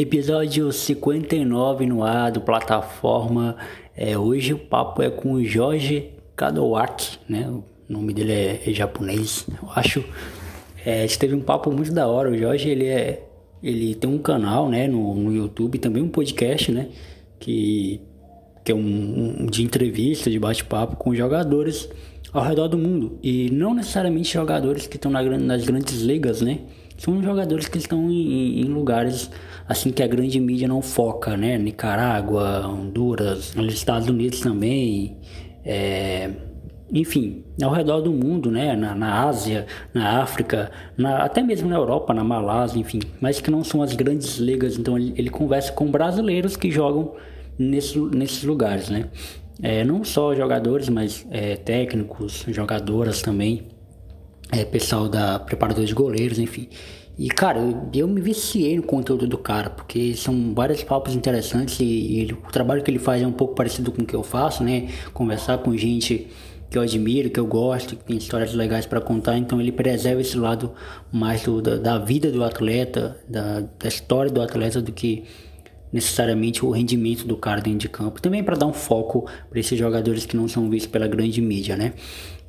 Episódio 59 no ar do plataforma. É, hoje o papo é com o Jorge Kadowaki, né? O nome dele é, é japonês, eu acho. É, a gente teve um papo muito da hora. O Jorge ele é, ele tem um canal, né, no, no YouTube, também um podcast, né, que que é um, um de entrevista, de bate-papo com jogadores ao redor do mundo e não necessariamente jogadores que estão na, nas grandes ligas, né? São jogadores que estão em, em lugares assim que a grande mídia não foca, né? Nicarágua, Honduras, nos Estados Unidos também, é, enfim, ao redor do mundo, né? Na, na Ásia, na África, na, até mesmo na Europa, na Malásia, enfim, mas que não são as grandes ligas. Então ele, ele conversa com brasileiros que jogam nesse, nesses lugares, né? É, não só jogadores, mas é, técnicos, jogadoras também, é, pessoal da preparador de goleiros, enfim. E, cara, eu, me viciei no conteúdo do cara, porque são vários papos interessantes e, e ele, o trabalho que ele faz é um pouco parecido com o que eu faço, né? Conversar com gente que eu admiro, que eu gosto, que tem histórias legais para contar, então ele preserva esse lado mais do, da, da, vida do atleta, da, da história do atleta, do que necessariamente o rendimento do cara dentro de campo. Também para dar um foco para esses jogadores que não são vistos pela grande mídia, né?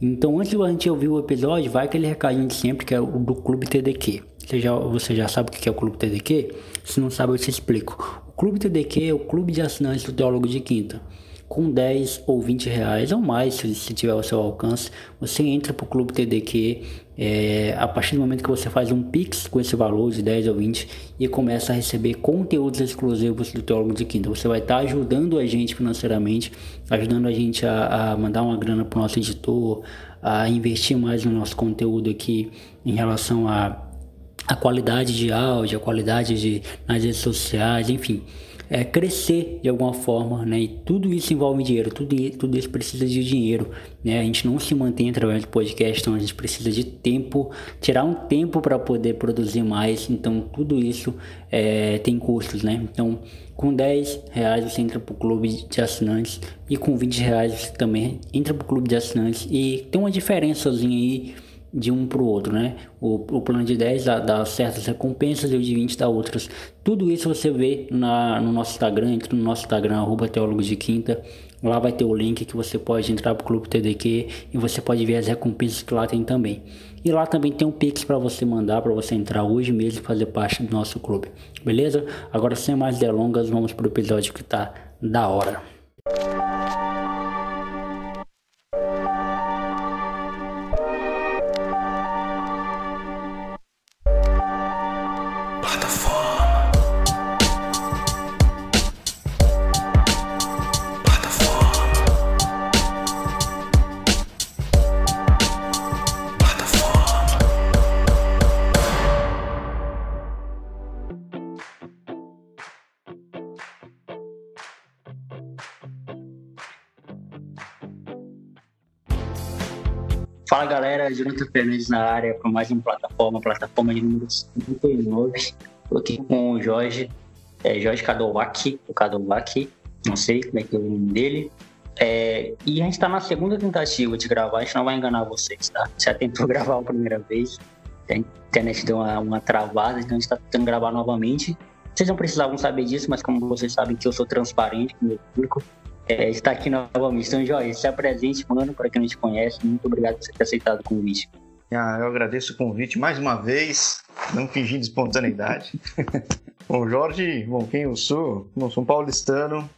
Então, antes de a gente ouvir o episódio, vai aquele recadinho de sempre que é o do Clube TDQ. Você já, você já sabe o que é o Clube TDQ? Se não sabe, eu te explico. O Clube TDQ é o clube de assinantes do Teólogo de Quinta. Com 10 ou 20 reais ou mais, se, se tiver ao seu alcance, você entra para o Clube TDQ. É, a partir do momento que você faz um Pix com esse valor de 10 ou 20 e começa a receber conteúdos exclusivos do Teólogo de Quinta, você vai estar tá ajudando a gente financeiramente, ajudando a gente a, a mandar uma grana para o nosso editor, a investir mais no nosso conteúdo aqui em relação a a qualidade de áudio, a qualidade de nas redes sociais, enfim, é, crescer de alguma forma, né? E tudo isso envolve dinheiro, tudo, tudo isso precisa de dinheiro, né? A gente não se mantém através do podcast, então a gente precisa de tempo, tirar um tempo para poder produzir mais, então tudo isso é, tem custos, né? Então, com 10 reais você entra o clube de assinantes e com 20 reais você também entra para o clube de assinantes e tem uma diferençazinha aí de um para o outro, né? O, o plano de 10 dá, dá, certas recompensas e o de 20 dá outras. Tudo isso você vê na, no nosso Instagram, entre no nosso Instagram, arroba de Quinta. Lá vai ter o link que você pode entrar para o Clube TDQ e você pode ver as recompensas que lá tem também. E lá também tem um Pix para você mandar, para você entrar hoje mesmo e fazer parte do nosso clube. Beleza? Agora sem mais delongas, vamos para o episódio que tá da hora. Galera, Jonathan Fernandes na área para mais uma plataforma, plataforma de número 59. Estou aqui com o Jorge, é, Jorge Kadowaki, o Kadowaki, não sei como é que é o nome dele. É, e a gente está na segunda tentativa de gravar, a gente não vai enganar vocês, tá? Já tentou gravar a primeira vez, a internet deu uma, uma travada, então a gente está tentando gravar novamente. Vocês não precisavam saber disso, mas como vocês sabem que eu sou transparente com o meu público, é, está aqui novamente. Então, Jorge, se apresente, mano, para quem não te conhece. Muito obrigado por você ter aceitado o convite. Ah, eu agradeço o convite mais uma vez, não fingindo espontaneidade. bom, Jorge, bom, quem eu sou? Bom, sou um paulistano,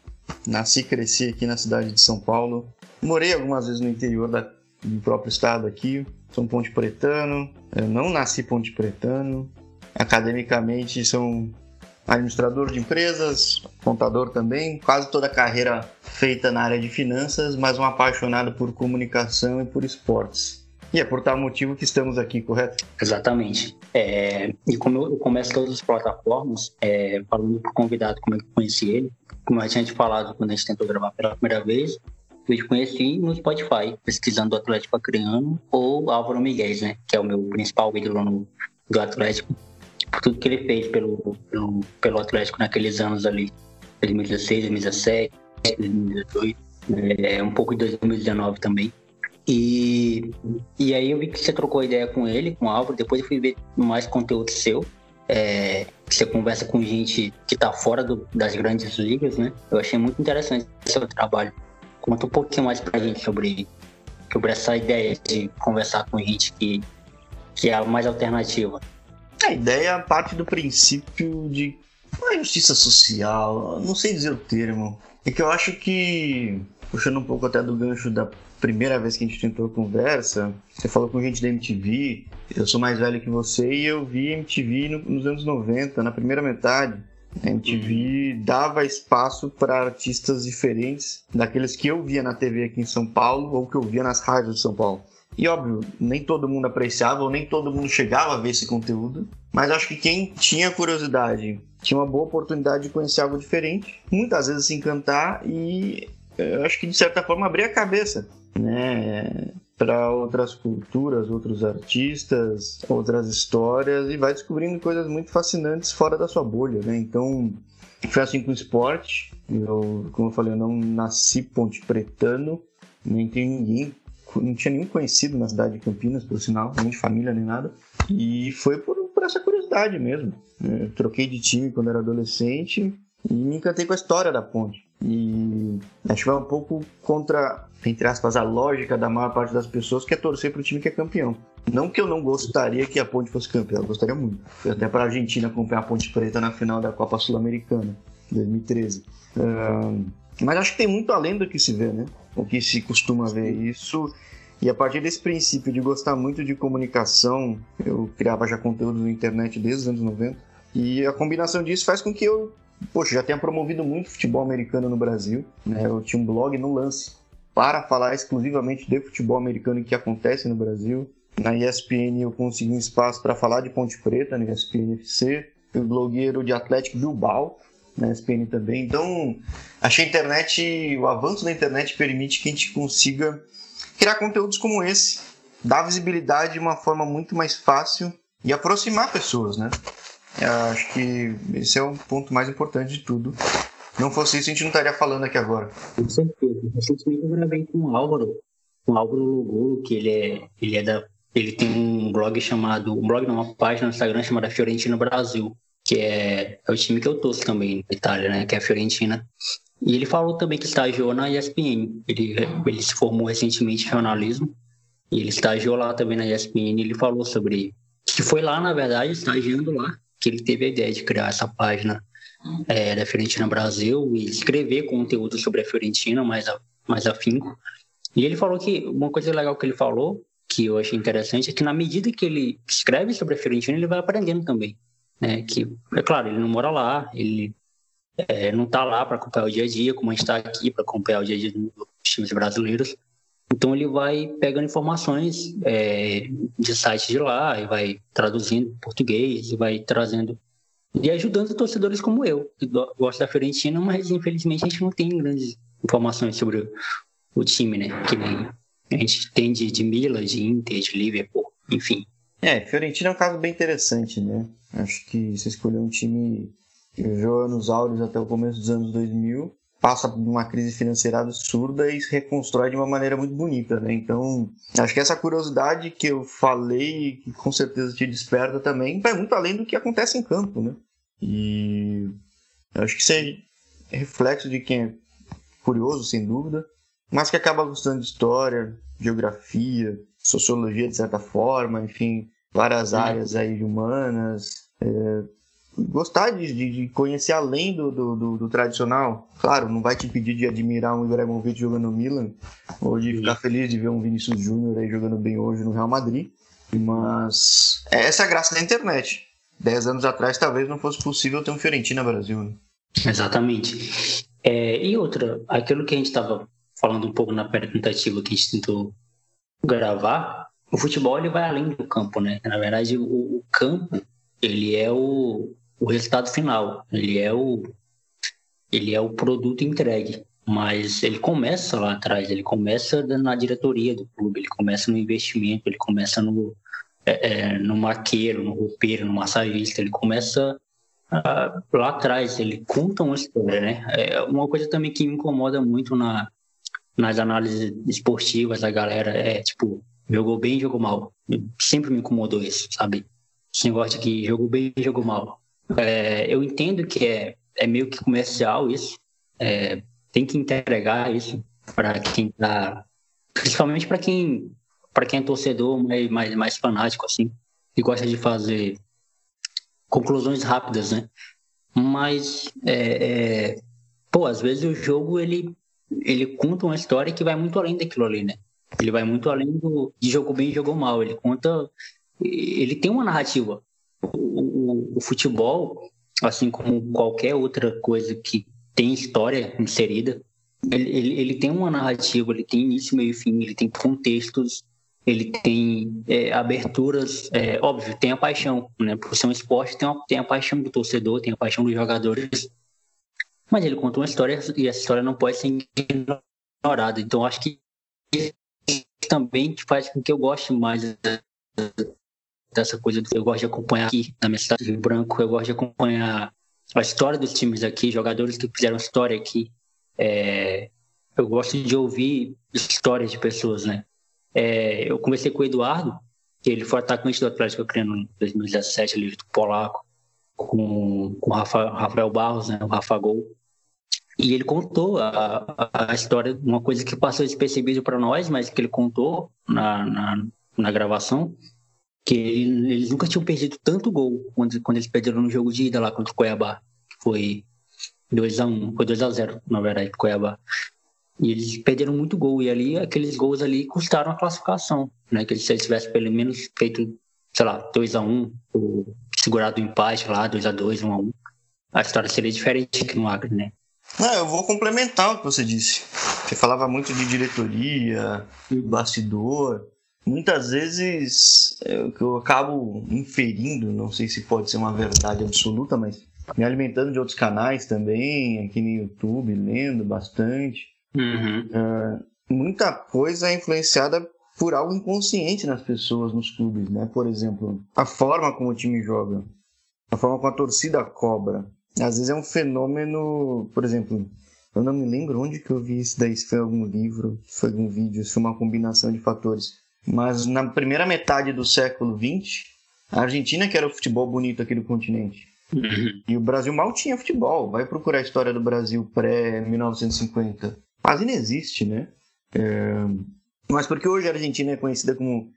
nasci e cresci aqui na cidade de São Paulo. Morei algumas vezes no interior da, do próprio estado aqui, sou um ponte pretano, eu não nasci ponte pretano. Academicamente, sou administrador de empresas, contador também, quase toda a carreira feita na área de finanças, mas um apaixonado por comunicação e por esportes. E é por tal motivo que estamos aqui, correto? Exatamente. É, e como eu começo todas as plataformas, é, falando para o convidado como é que eu conheci ele, como a gente falado quando a gente tentou gravar pela primeira vez, eu te conheci no Spotify, pesquisando o Atlético Acreano ou Álvaro Miguel, né, que é o meu principal ídolo no, do Atlético por tudo que ele fez pelo, pelo, pelo Atlético naqueles anos ali, 2016, 2017, 2018, é, um pouco de 2019 também. E, e aí eu vi que você trocou ideia com ele, com o Álvaro, depois eu fui ver mais conteúdo seu. é, você conversa com gente que está fora do, das grandes ligas, né? Eu achei muito interessante o seu trabalho. Conta um pouquinho mais para a gente sobre, sobre essa ideia de conversar com gente que, que é mais alternativa. A ideia parte do princípio de uma justiça social, não sei dizer o termo. É que eu acho que, puxando um pouco até do gancho da primeira vez que a gente tentou conversa, você falou com gente da MTV, eu sou mais velho que você e eu vi MTV no, nos anos 90, na primeira metade. A MTV uhum. dava espaço para artistas diferentes daqueles que eu via na TV aqui em São Paulo ou que eu via nas rádios de São Paulo. E óbvio, nem todo mundo apreciava ou nem todo mundo chegava a ver esse conteúdo, mas acho que quem tinha curiosidade tinha uma boa oportunidade de conhecer algo diferente, muitas vezes se encantar e eu acho que de certa forma abrir a cabeça né, para outras culturas, outros artistas, outras histórias e vai descobrindo coisas muito fascinantes fora da sua bolha, né? Então, foi assim com o esporte. Eu, como eu falei, eu não nasci ponte pretano, nem tenho ninguém, não tinha nenhum conhecido na cidade de Campinas, por sinal, nem de família nem nada. E foi por, por essa curiosidade mesmo. Eu troquei de time quando era adolescente e me encantei com a história da ponte. E acho que vai um pouco contra, entre aspas, a lógica da maior parte das pessoas que é torcer para o time que é campeão. Não que eu não gostaria que a Ponte fosse campeã, eu gostaria muito. Fui até para a Argentina acompanhar a Ponte Preta na final da Copa Sul-Americana, 2013. Uh, mas acho que tem muito além do que se vê, né? O que se costuma ver isso. E a partir desse princípio de gostar muito de comunicação, eu criava já conteúdo na internet desde os anos 90. E a combinação disso faz com que eu poxa, já tenha promovido muito futebol americano no Brasil. Né? Eu tinha um blog no Lance para falar exclusivamente de futebol americano e que acontece no Brasil. Na ESPN eu consegui um espaço para falar de Ponte Preta, na ESPN FC. Fui blogueiro de Atlético Bilbao, na também. Então, achei a internet, o avanço da internet permite que a gente consiga criar conteúdos como esse, dar visibilidade de uma forma muito mais fácil e aproximar pessoas, né? Eu acho que esse é o ponto mais importante de tudo. Não fosse isso, a gente não estaria falando aqui agora. Com certeza. Recentemente eu gravei com o Álvaro, com o Álvaro Lugolo, que ele é, ele é da. Ele tem um blog chamado. Um blog, não, uma página no Instagram chamada Fiorentina Brasil, que é, é o time que eu torço também na Itália, né? Que é a Fiorentina. E ele falou também que estagiou na ESPN. Ele, ele se formou recentemente em jornalismo. E ele estagiou lá também na ESPN. Ele falou sobre. Que foi lá, na verdade, estagiando lá, que ele teve a ideia de criar essa página é, da Fiorentina Brasil e escrever conteúdo sobre a Fiorentina mais, a, mais afinco. E ele falou que uma coisa legal que ele falou, que eu achei interessante, é que na medida que ele escreve sobre a Fiorentina, ele vai aprendendo também. Né? Que, é claro, ele não mora lá, ele é, não está lá para acompanhar o dia a dia, como a gente está aqui para acompanhar o dia a dia dos times brasileiros. Então ele vai pegando informações é, de sites de lá e vai traduzindo português e vai trazendo e ajudando torcedores como eu, que gosto da Fiorentina, mas infelizmente a gente não tem grandes informações sobre o, time, né? Que nem a gente tem de, de Milan, de Inter, de Liverpool, enfim. É, Fiorentina é um caso bem interessante, né? Acho que você escolheu um time que viveu anos áureos até o começo dos anos 2000 passa por uma crise financeira absurda e se reconstrói de uma maneira muito bonita, né? Então, acho que essa curiosidade que eu falei, que com certeza te desperta também, vai muito além do que acontece em campo, né? E acho que isso é reflexo de quem é curioso, sem dúvida, mas que acaba gostando de história, geografia, sociologia de certa forma, enfim, várias áreas aí humanas, é, gostar de, de, conhecer além do, do, do, do, tradicional. Claro, não vai te impedir de admirar um Ibrahimovic jogando no Milan, ou de ficar feliz de ver um Vinícius Júnior aí jogando bem hoje no Real Madrid, mas essa é a graça da internet. Dez anos atrás talvez não fosse possível ter um Fiorentina Brasil. Né? Exatamente. É, e outra, aquilo que a gente estava falando um pouco na tentativa que a gente tentou gravar, o futebol ele vai além do campo, né? Na verdade, o, o campo ele é o, o resultado final, ele é o ele é o produto entregue, mas ele começa lá atrás, ele começa na diretoria do clube, ele começa no investimento, ele começa no é, é no maqueiro, no roupeiro, no massagista, ele começa uh, lá atrás, ele conta uma história, né? É uma coisa também que me incomoda muito na, nas análises esportivas da galera. É tipo jogou bem, jogou mal. Sempre me incomodou isso, sabe? Esse negócio de que jogou bem e jogou mal. É, eu entendo que é, é meio que comercial isso, é, tem que entregar isso para quem tá, principalmente para quem para quem é torcedor mais, mais, mais fanático assim, e gosta de fazer conclusões rápidas, né? Mas é, é, pô, às vezes o jogo ele ele conta uma história que vai muito além daquilo ali, né? Ele vai muito além do de jogou bem e jogou mal. Ele conta, ele tem uma narrativa. O, o, o futebol, assim como qualquer outra coisa que tem história inserida, ele, ele, ele, tem uma narrativa, ele tem início, meio e fim, ele tem contextos, ele tem é, aberturas, é, óbvio, tem a paixão, né? Por ser um esporte, tem, uma, tem a paixão do torcedor, tem a paixão dos jogadores, mas ele conta uma história e essa história não pode ser ignorada. Então, acho que também faz com que eu goste mais dessa coisa. Eu gosto de acompanhar aqui na minha cidade de Rio Branco, eu gosto de acompanhar a história dos times aqui, jogadores que fizeram história aqui. É, eu gosto de ouvir histórias de pessoas, né? É, eu conversei com o Eduardo, que ele foi atacante do Atlético Acreano em 2017, ali do Polaco, com, com o Rafa, Rafael Barros, né, o Rafa Gol. E ele contou a, a história, uma coisa que passou despercebido para nós, mas que ele contou na, na, na gravação, que ele, eles nunca tinham perdido tanto gol quando, quando eles perderam no jogo de ida lá contra o Cuiabá. Foi 2x1, um, foi 2x0, na verdade, Cuiabá. E eles perderam muito gol. E ali, aqueles gols ali custaram a classificação. Né? Que se eles tivessem pelo menos feito, sei lá, 2x1, ou segurado o empate lá, 2x2, 1x1, a história seria diferente aqui no Acre, né? Não, eu vou complementar o que você disse. Você falava muito de diretoria, bastidor. Muitas vezes, é, o que eu acabo inferindo, não sei se pode ser uma verdade absoluta, mas me alimentando de outros canais também, aqui no YouTube, lendo bastante. Uhum. Uh, muita coisa é influenciada por algo inconsciente nas pessoas, nos clubes, né? Por exemplo, a forma como o time joga, a forma como a torcida cobra. Às vezes é um fenômeno, por exemplo, eu não me lembro onde que eu vi isso daí, se foi algum livro, se foi algum vídeo, se foi uma combinação de fatores. Mas na primeira metade do século XX, a Argentina que era o futebol bonito aqui do continente. Uhum. E o Brasil mal tinha futebol. Vai procurar a história do Brasil pré-1950 quase não existe, né? É... Mas porque hoje a Argentina é conhecida como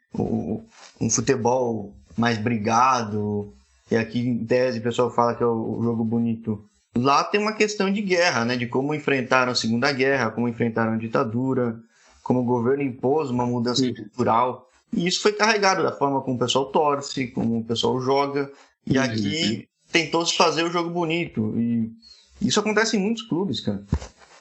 um futebol mais brigado, e aqui em tese o pessoal fala que é o jogo bonito. Lá tem uma questão de guerra, né? De como enfrentaram a Segunda Guerra, como enfrentaram a ditadura, como o governo impôs uma mudança Sim. cultural. E isso foi carregado da forma como o pessoal torce, como o pessoal joga. E aqui tentou-se fazer o jogo bonito. E isso acontece em muitos clubes, cara.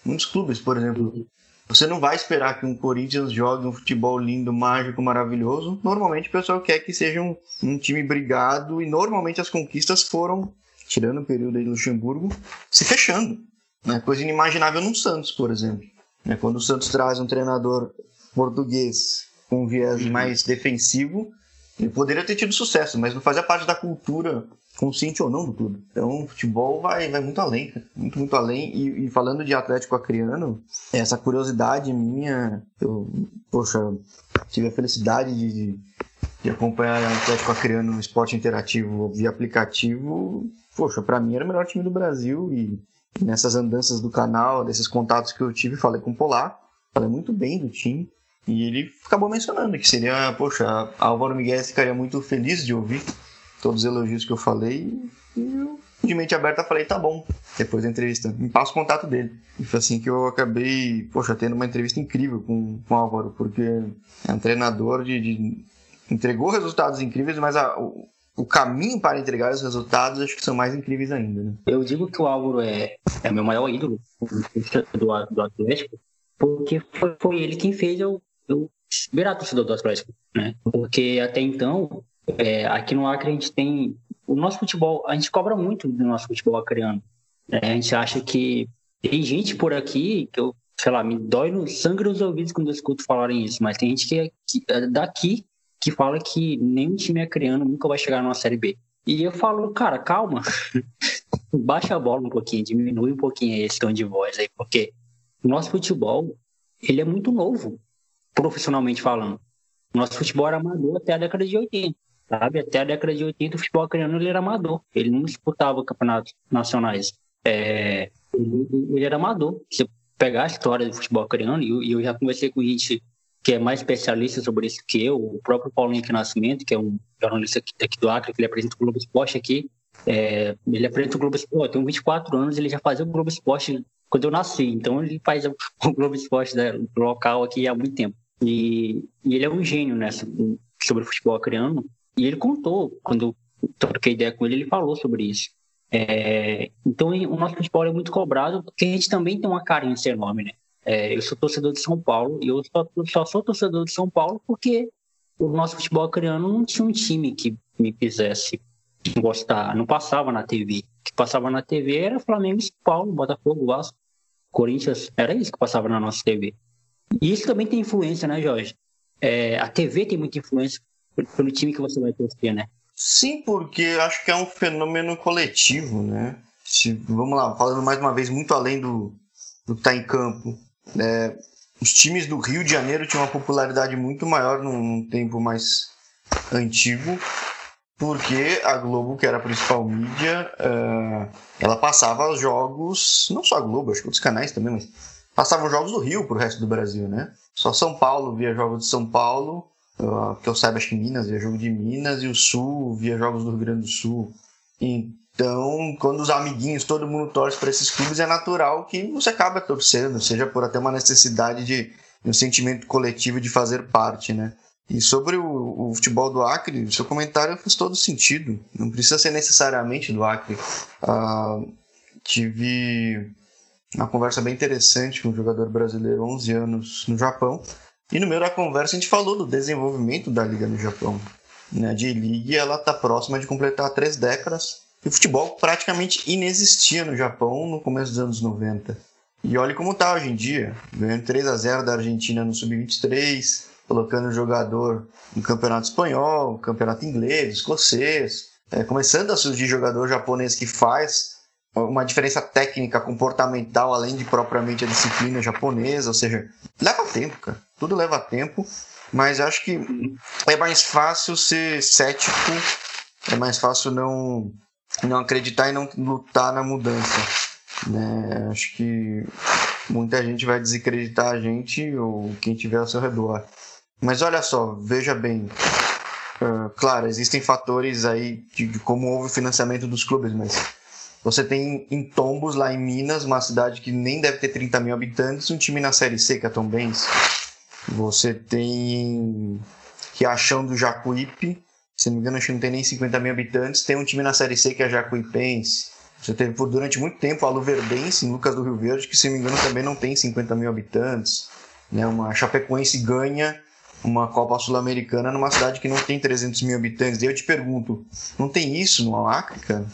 Muitos clubes, por exemplo. Você não vai esperar que um Corinthians jogue um futebol lindo, mágico, maravilhoso. Normalmente o pessoal quer que seja um, um time brigado e normalmente as conquistas foram, tirando o período aí do Luxemburgo, se fechando. Né? Coisa inimaginável no Santos, por exemplo. Né? Quando o Santos traz um treinador português com um viés mais defensivo, ele poderia ter tido sucesso, mas não fazia parte da cultura consciente ou não do tudo. Então, o futebol vai, vai muito além, muito, muito além. E, e, falando de Atlético Acreano, essa curiosidade minha, eu, poxa, tive a felicidade de, de acompanhar o Atlético Acreano no esporte interativo via aplicativo. Poxa, para mim era o melhor time do Brasil e nessas andanças do canal, desses contatos que eu tive, falei com o Polar, falei muito bem do time. E ele acabou mencionando que seria, poxa, Álvaro Miguel ficaria muito feliz de ouvir todos os elogios que eu falei. E eu, de mente aberta, falei: tá bom, depois da entrevista, me passa o contato dele. E foi assim que eu acabei, poxa, tendo uma entrevista incrível com, com o Álvaro, porque é um treinador de. de entregou resultados incríveis, mas a, o, o caminho para entregar os resultados acho que são mais incríveis ainda. Né? Eu digo que o Álvaro é, é meu maior ídolo do, do Atlético, porque foi, foi ele quem fez eu, eu virar torcedor do Atlético. Né? Porque até então é, aqui no Acre a gente tem o nosso futebol, a gente cobra muito do nosso futebol acreano. É, a gente acha que tem gente por aqui que eu, sei lá, me dói no sangue nos ouvidos quando eu escuto falarem isso, mas tem gente que é, que é daqui que fala que nenhum time acreano nunca vai chegar numa Série B. E eu falo, cara, calma, baixa a bola um pouquinho, diminui um pouquinho esse tom de voz aí, porque nosso futebol, ele é muito novo, profissionalmente falando. Nosso futebol era amador até a década de 80. sabe? Até a década de 80 o futebol acreano ele era amador, ele não disputava campeonatos nacionais. É, ele, ele, era amador. Se pegar a história do futebol acreano, e eu, eu já conversei com gente que é mais especialista sobre isso que eu, o próprio Paulinho aqui Nascimento, que é um jornalista aqui, do Acre, que ele apresenta o Globo Esporte aqui, é, ele apresenta o Globo Esporte, tem 24 anos, ele já fazia o Globo Esporte quando eu nasci, então ele faz o Globo Esporte né, local aqui há muito tempo. E, e ele é um gênio nessa, sobre o futebol acreano, e ele contou, quando eu troquei ideia com ele, ele falou sobre isso. É, então o nosso futebol é muito cobrado, porque a gente também tem uma carência enorme, né? É, eu sou torcedor de São Paulo e eu só, só, sou torcedor de São Paulo porque o nosso futebol acreano não tinha um time que me fizesse gostar, não passava na TV. O que passava na TV era Flamengo, São Paulo, Botafogo, Vasco, Corinthians, era isso que passava na nossa TV. E isso também tem influência, né, Jorge? É, a TV tem muita influência pelo time que você vai torcer, né? Sim, porque acho que é um fenômeno coletivo, né? Se, vamos lá, falando mais uma vez, muito além do, do que está em campo. É, os times do Rio de Janeiro tinham uma popularidade muito maior num, num tempo mais antigo, porque a Globo, que era a principal mídia, uh, ela passava os jogos, não só a Globo, acho que outros canais também, mas passava os jogos do Rio para o resto do Brasil, né? Só São Paulo via jogos de São Paulo, que eu saiba, acho que Minas via jogo de Minas, e o Sul via jogos do Rio Grande do Sul. Então, quando os amiguinhos, todo mundo torce para esses clubes, é natural que você acabe torcendo, seja por até uma necessidade de um sentimento coletivo de fazer parte, né? E sobre o, o, futebol do Acre, seu comentário faz todo sentido. Não precisa ser necessariamente do Acre. Uh, tive uma conversa bem interessante com um jogador brasileiro, 11 anos, no Japão. E no meio da conversa a gente falou do desenvolvimento da liga no Japão. Né? A J-League ela está próxima de completar três décadas. O futebol praticamente inexistia no Japão no começo dos anos 90. E olhe como está hoje em dia. Ganhando 3 a 0 da Argentina no Sub-23, colocando jogador no campeonato espanhol, campeonato inglês, escocês, é, começando a surgir jogador japonês que faz uma diferença técnica, comportamental, além de propriamente a disciplina japonesa, ou seja, leva tempo, cara. Tudo leva tempo, mas acho que é mais fácil ser cético, é mais fácil não, não acreditar e não lutar na mudança. Né? Acho que muita gente vai desacreditar a gente ou quem tiver ao seu redor. Mas olha só, veja bem. Uh, claro, existem fatores aí de, de, como houve o financiamento dos clubes, mas você tem em Tombos, lá em Minas, uma cidade que nem deve ter 30 mil habitantes, um time na Série C, que é Tom Benz. Você tem Riachão do Jacuípe, se não me engano, acho que não tem nem 50 mil habitantes. Tem um time na Série C que é a Jacuipense. Você teve por durante muito tempo a Luverdense, em Lucas do Rio Verde, que se não me engano também não tem 50 mil habitantes. Né? Uma Chapecoense ganha uma Copa Sul-Americana numa cidade que não tem 300 mil habitantes. E eu te pergunto, não tem isso no Acre, cara?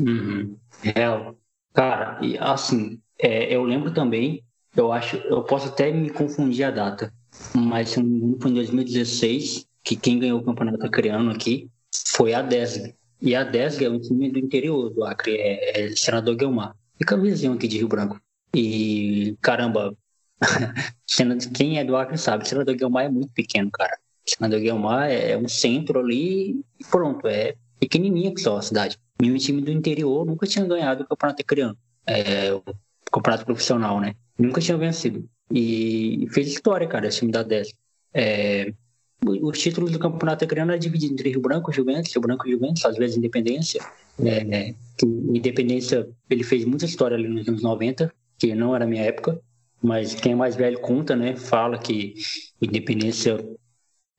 Uhum. É, cara, e assim, é, eu lembro também, eu acho, eu posso até me confundir a data, mas se não me engano foi em 2016 que quem ganhou o campeonato acreano aqui foi a DESG. E a DESG é um time do interior do Acre, é, é Senador Guilmar. Fica vizinho aqui de Rio Branco. E, caramba, quem é do Acre sabe, Senador Guilmar é muito pequeno, cara. Senador Guilmar é um centro ali e pronto, é pequenininha que só a cidade. E um time do interior nunca tinha ganhado o campeonato acreano, é, o campeonato profissional, né? Nunca tinha vencido. E fez história, cara, esse time da 10. É, os títulos do campeonato acreano é dividido entre Rio Branco e Juventus, Rio Branco e Juventus, às vezes Independência. É, Independência, ele fez muita história ali nos anos 90, que não era minha época, mas quem é mais velho conta, né? Fala que Independência,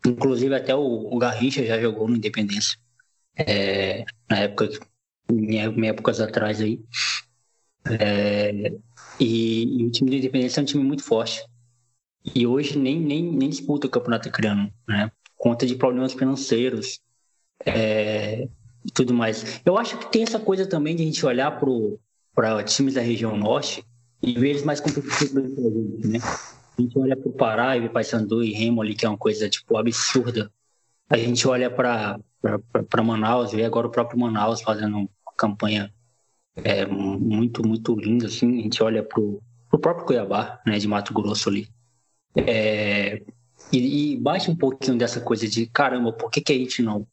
inclusive até o, o Garrincha já jogou no Independência, é, na época, em épocas atrás aí. É, e, e, o time do Independência é um time muito forte. E hoje nem, nem, nem disputa o campeonato criando, né? Conta de problemas financeiros é, e tudo mais. Eu acho que tem essa coisa também de a gente olhar para times da região norte e ver eles mais competitivos do que a gente, né? A gente olha para o Pará e Paysandu e Remo ali, que é uma coisa, tipo, absurda. A gente olha para Manaus, vê agora o próprio Manaus fazendo uma campanha é, muito, muito linda, assim. A gente olha para o próprio Cuiabá, né, de Mato Grosso ali. É, e, e baixa um pouquinho dessa coisa de, caramba, por que, que a gente não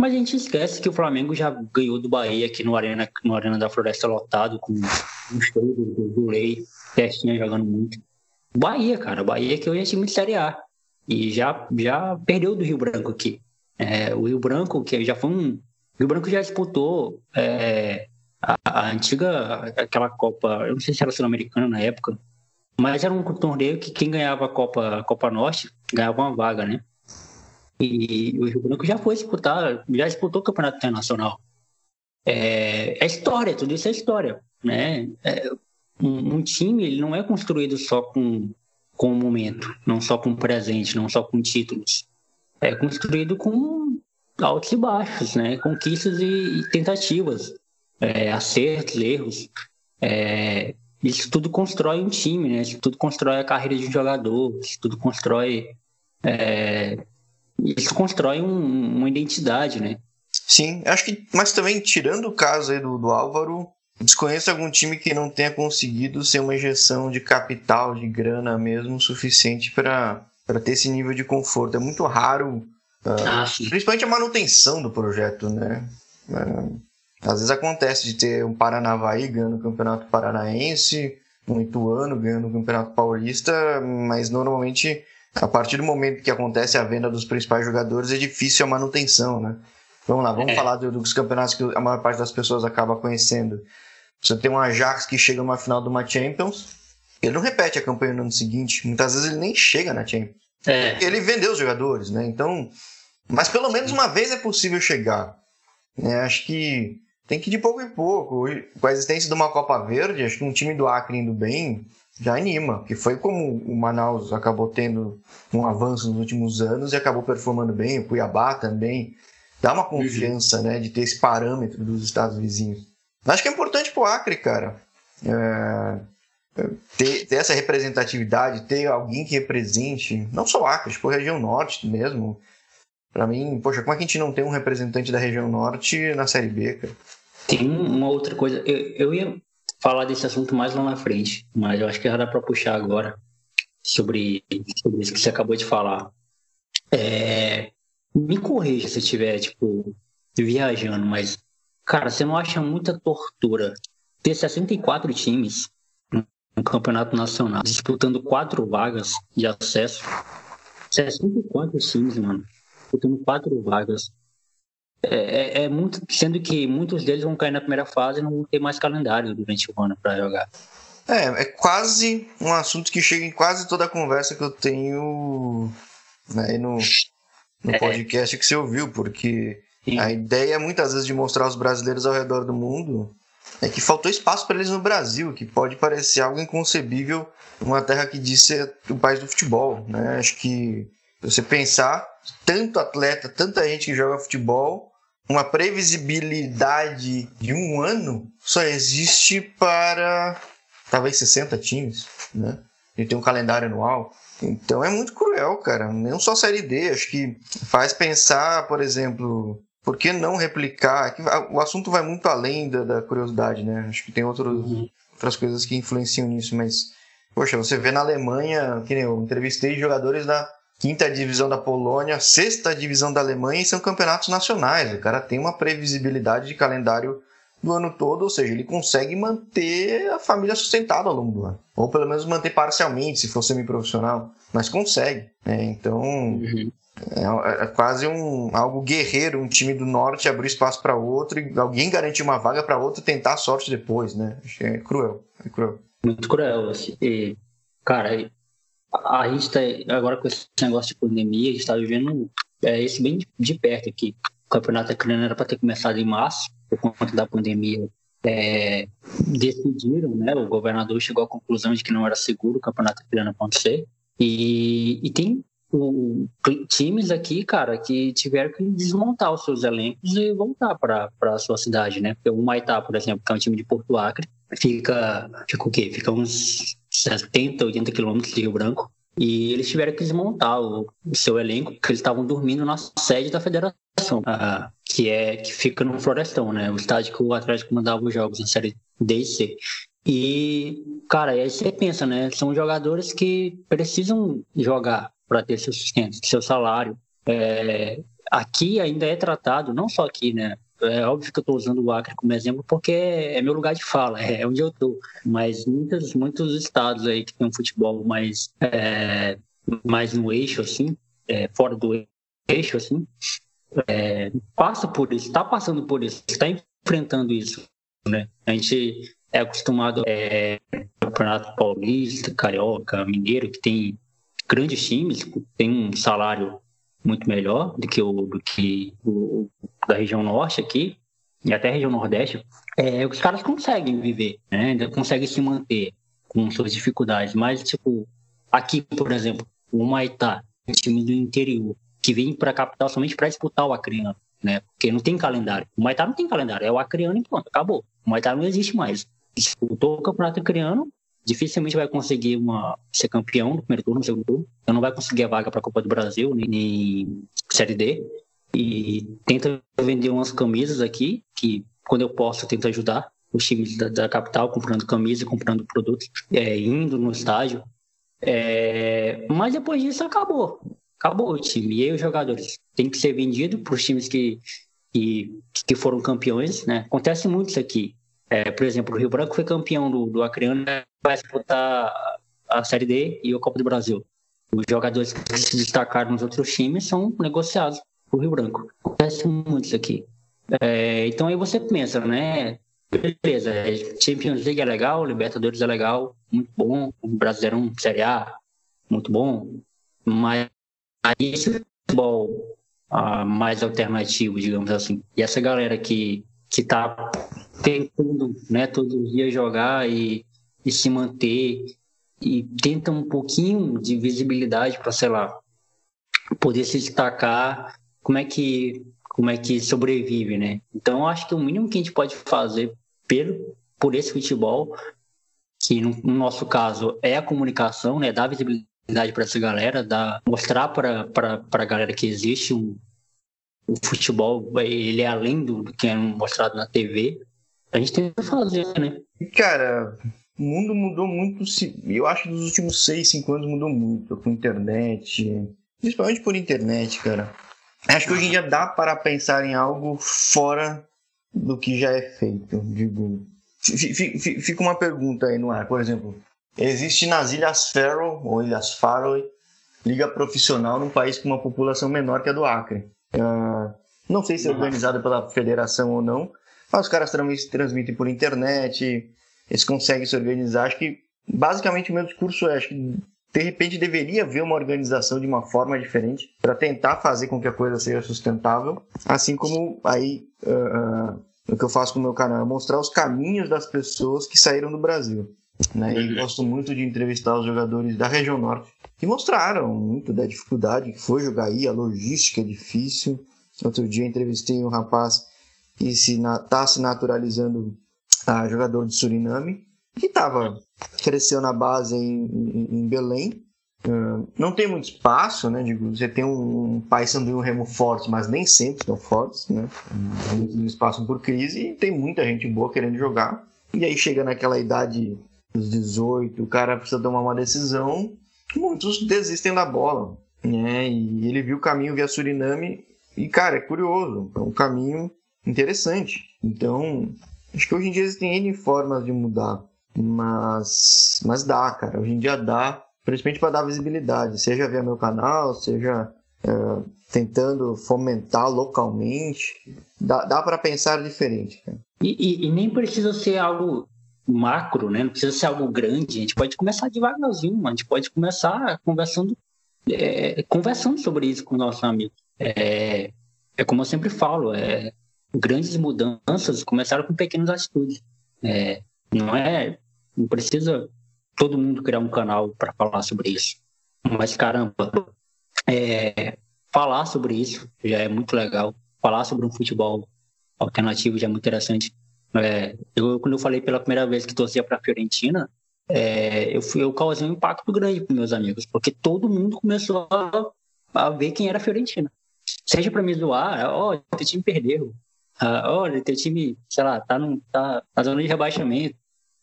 Mas a gente esquece que o Flamengo já ganhou do Bahia aqui no Arena, no Arena da Floresta lotado, com um show do, do Lei, Testinha jogando muito. Bahia, cara, Bahia que hoje é time de Série A. E já, já perdeu do Rio Branco aqui. É, o Rio Branco, que já foi um. O Rio Branco já disputou é, a, a, antiga, aquela Copa, eu não sei se era sul-americana na época, mas era um torneio que quem ganhava a Copa, a Copa Norte ganhava uma vaga, né? E o Rio Branco já foi disputar, já disputou o Campeonato Internacional. É, é história, tudo isso é história, né? É, um, um, time ele não é construído só com, com o momento, não só com o presente, não só com títulos. É construído com altos e baixos, né? Conquistas e, e tentativas, é, acertos, erros. É, isso tudo constrói um time, né? Isso tudo constrói a carreira de um jogador, isso tudo constrói. É, isso constrói um, uma identidade, né? Sim, acho que. Mas também, tirando o caso aí do, do Álvaro, desconheço algum time que não tenha conseguido ser uma injeção de capital, de grana mesmo, suficiente para ter esse nível de conforto. É muito raro, uh, ah, principalmente a manutenção do projeto, né? Uh, às vezes acontece de ter um Paranavaí ganhando o Campeonato Paranaense, um Ituano ganhando o Campeonato Paulista, mas normalmente a partir do momento que acontece a venda dos principais jogadores é difícil a manutenção, né? Vamos lá, vamos é. falar dos campeonatos que a maior parte das pessoas acaba conhecendo. Você tem um Ajax que chega numa final de uma Champions, ele não repete a campanha no ano seguinte. Muitas vezes ele nem chega na Champions. É. Ele vendeu os jogadores, né? Então, mas pelo menos uma vez é possível chegar. É, acho que tem que ir de pouco em pouco. Com a existência de uma Copa Verde, acho que um time do Acre indo bem já anima, que foi como o Manaus acabou tendo um avanço nos últimos anos e acabou performando bem, o Cuiabá também. Dá uma confiança, uhum. né, de ter esse parâmetro dos estados vizinhos. Acho que é importante pro Acre, cara. É, é, ter, ter, essa representatividade, ter alguém que represente, não só o Acre, tipo a região norte mesmo. Para mim, poxa, como é que a gente não tem um representante da região norte na Série B, cara? Tem uma outra coisa, eu, eu ia falar desse assunto mais lá na frente, mas eu acho que já dá para puxar agora sobre, sobre isso que você acabou de falar. É, me corrija se eu estiver, tipo, viajando, mas Cara, você não acha muita tortura ter 64 times no campeonato nacional disputando quatro vagas de acesso? 64 times, mano, disputando quatro vagas. É, é, é, muito, sendo que muitos deles vão cair na primeira fase e não vão ter mais calendário durante o ano para jogar. É, é quase um assunto que chega em quase toda a conversa que eu tenho né, no, no é. podcast que você ouviu, porque Sim. A ideia, muitas vezes, de mostrar os brasileiros ao redor do mundo é que faltou espaço para eles no Brasil, que pode parecer algo inconcebível uma terra que diz ser o país do futebol. Né? Acho que você pensar, tanto atleta, tanta gente que joga futebol, uma previsibilidade de um ano só existe para talvez 60 times, né? E tem um calendário anual. Então é muito cruel, cara. Não só Série D, acho que faz pensar, por exemplo, por que não replicar? O assunto vai muito além da, da curiosidade, né? Acho que tem outros, uhum. outras coisas que influenciam nisso, mas, poxa, você vê na Alemanha, que nem eu entrevistei jogadores da quinta divisão da Polônia, sexta divisão da Alemanha e são campeonatos nacionais. O cara tem uma previsibilidade de calendário do ano todo, ou seja, ele consegue manter a família sustentada ao longo do ano. Ou pelo menos manter parcialmente, se for semi-profissional, mas consegue. Né? Então, uhum. É, é, quase um algo guerreiro, um time do norte abrir espaço para outro e alguém garantir uma vaga para outro tentar a sorte depois, né? É cruel, é cruel. Muito cruel, assim. E, cara, a gente tá agora com esse negócio de pandemia, a gente tá vivendo é, esse bem de, perto aqui. O campeonato ucraniano era para ter começado em março, por conta da pandemia. É, decidiram, né? O governador chegou à conclusão de que não era seguro o campeonato ucraniano acontecer. E, e tem o, times aqui, cara, que tiveram que desmontar os seus elencos e voltar para a sua cidade, né? O Maitá, por exemplo, que é um time de Porto Acre, fica, fica o quê? Fica uns 70, 80 quilômetros de Rio Branco. E eles tiveram que desmontar o, seu elenco, porque eles estavam dormindo na sede da federação, uh, que é que fica no Florestão, né? O estádio que o Atlético mandava os jogos na série D e C. E, cara, aí você pensa, né? São jogadores que precisam jogar para ter seu sustento, seu salário. É, aqui ainda é tratado, não só aqui, né? É óbvio que eu estou usando o Acre como exemplo porque é meu lugar de fala, é onde eu estou. Mas muitos, muitos estados aí que tem um futebol mais, é, mais no eixo, assim, é, fora do eixo, assim, é, passa por isso, está passando por isso, está enfrentando isso, né? A gente é acostumado é, campeonato paulista, carioca, mineiro, que tem grandes times, tem um salário muito melhor do que o, do que o da região norte aqui e até a região nordeste, é, os caras conseguem viver, né? Conseguem se manter com suas dificuldades. Mas, tipo, aqui, por exemplo, o Maitá, um time do interior, que vem para a capital somente para disputar o Acreano, né? Porque não tem calendário. O Maitá não tem calendário, é o Acreano e pronto, acabou. O Maitá não existe mais. Disputou o Campeonato Acreano, dificilmente vai conseguir uma, ser campeão no primeiro turno, no segundo turno. Então não vai conseguir a vaga para a Copa do Brasil, nem, nem Série D. E tenta vender umas camisas aqui, que quando eu posso, tento ajudar os times da, da capital, comprando camisa, comprando produtos, é, indo no estádio. É, mas depois disso acabou. Acabou o time. E aí os jogadores têm que ser vendidos para os times que, que, que foram campeões. Né? Acontece muito isso aqui. É, por exemplo, o Rio Branco foi campeão do, do Acreano, vai disputar a Série D e a Copa do Brasil. Os jogadores que se destacaram nos outros times são negociados para o Rio Branco. Acontece muito isso aqui. É, então aí você pensa, né? Beleza, Champions League é legal, Libertadores é legal, muito bom, o Brasileirão Série A, muito bom, mas aí esse futebol ah, mais alternativo, digamos assim, e essa galera que, que tá tentando né, todos os dias jogar e, e se manter e tenta um pouquinho de visibilidade para, sei lá, poder se destacar, como é que como é que sobrevive, né? Então, acho que o mínimo que a gente pode fazer pelo, por esse futebol, que no, no nosso caso é a comunicação, né? Dar visibilidade para essa galera, dar, mostrar para a galera que existe um, o futebol, ele é além do que é mostrado na TV, a gente tem que fazer, né? Cara, o mundo mudou muito, eu acho que nos últimos 6, 5 anos mudou muito, com internet, principalmente por internet, cara. Acho que hoje em dia dá para pensar em algo fora do que já é feito, digo. Fica uma pergunta aí no ar, por exemplo, existe nas Ilhas Faroe, ou Ilhas Faroe, liga profissional num país com uma população menor que a do Acre. Uh, não sei se é organizada pela federação ou não, mas os caras transmitem por internet, eles conseguem se organizar. Acho que basicamente o meu discurso é: acho que de repente deveria haver uma organização de uma forma diferente para tentar fazer com que a coisa seja sustentável, assim como aí uh, uh, o que eu faço com o meu canal é mostrar os caminhos das pessoas que saíram do Brasil. Né? E gosto muito de entrevistar os jogadores da região norte que mostraram muito da dificuldade que foi jogar aí, a logística é difícil. Outro dia entrevistei um rapaz que se está se naturalizando a jogador de Suriname, que estava cresceu na base em, em, em Belém. Uh, não tem muito espaço, né? Digo, você tem um, um Paysandu um Remo fortes, mas nem sempre estão fortes, né? Muitos espaço por crise e tem muita gente boa querendo jogar. E aí chega naquela idade dos 18, o cara precisa tomar uma decisão, muitos desistem da bola, né? E ele viu o caminho via Suriname e, cara, é curioso, é um caminho interessante. Então, acho que hoje em dia existem N formas de mudar, mas, mas dá, cara. Hoje em dia dá, principalmente para dar visibilidade, seja via meu canal, seja é, tentando fomentar localmente. Dá, dá para pensar diferente. E, e, e, nem precisa ser algo macro, né? Não precisa ser algo grande. A gente pode começar devagarzinho, a gente pode começar conversando, é, conversando sobre isso com nossos amigos. É, é como eu sempre falo, é, grandes mudanças começaram com pequenas atitudes. É, não é, não precisa todo mundo criar um canal para falar sobre isso. Mas caramba, é, falar sobre isso já é muito legal. Falar sobre um futebol alternativo já é muito interessante. É, eu, quando eu falei pela primeira vez que torcia para a Fiorentina, é, eu, fui, eu causei um impacto grande para meus amigos, porque todo mundo começou a, a ver quem era a Fiorentina. Seja para me zoar, ó, oh, teu time perdeu, ah, olha, teu time, sei lá, tá, no, tá na zona de rebaixamento.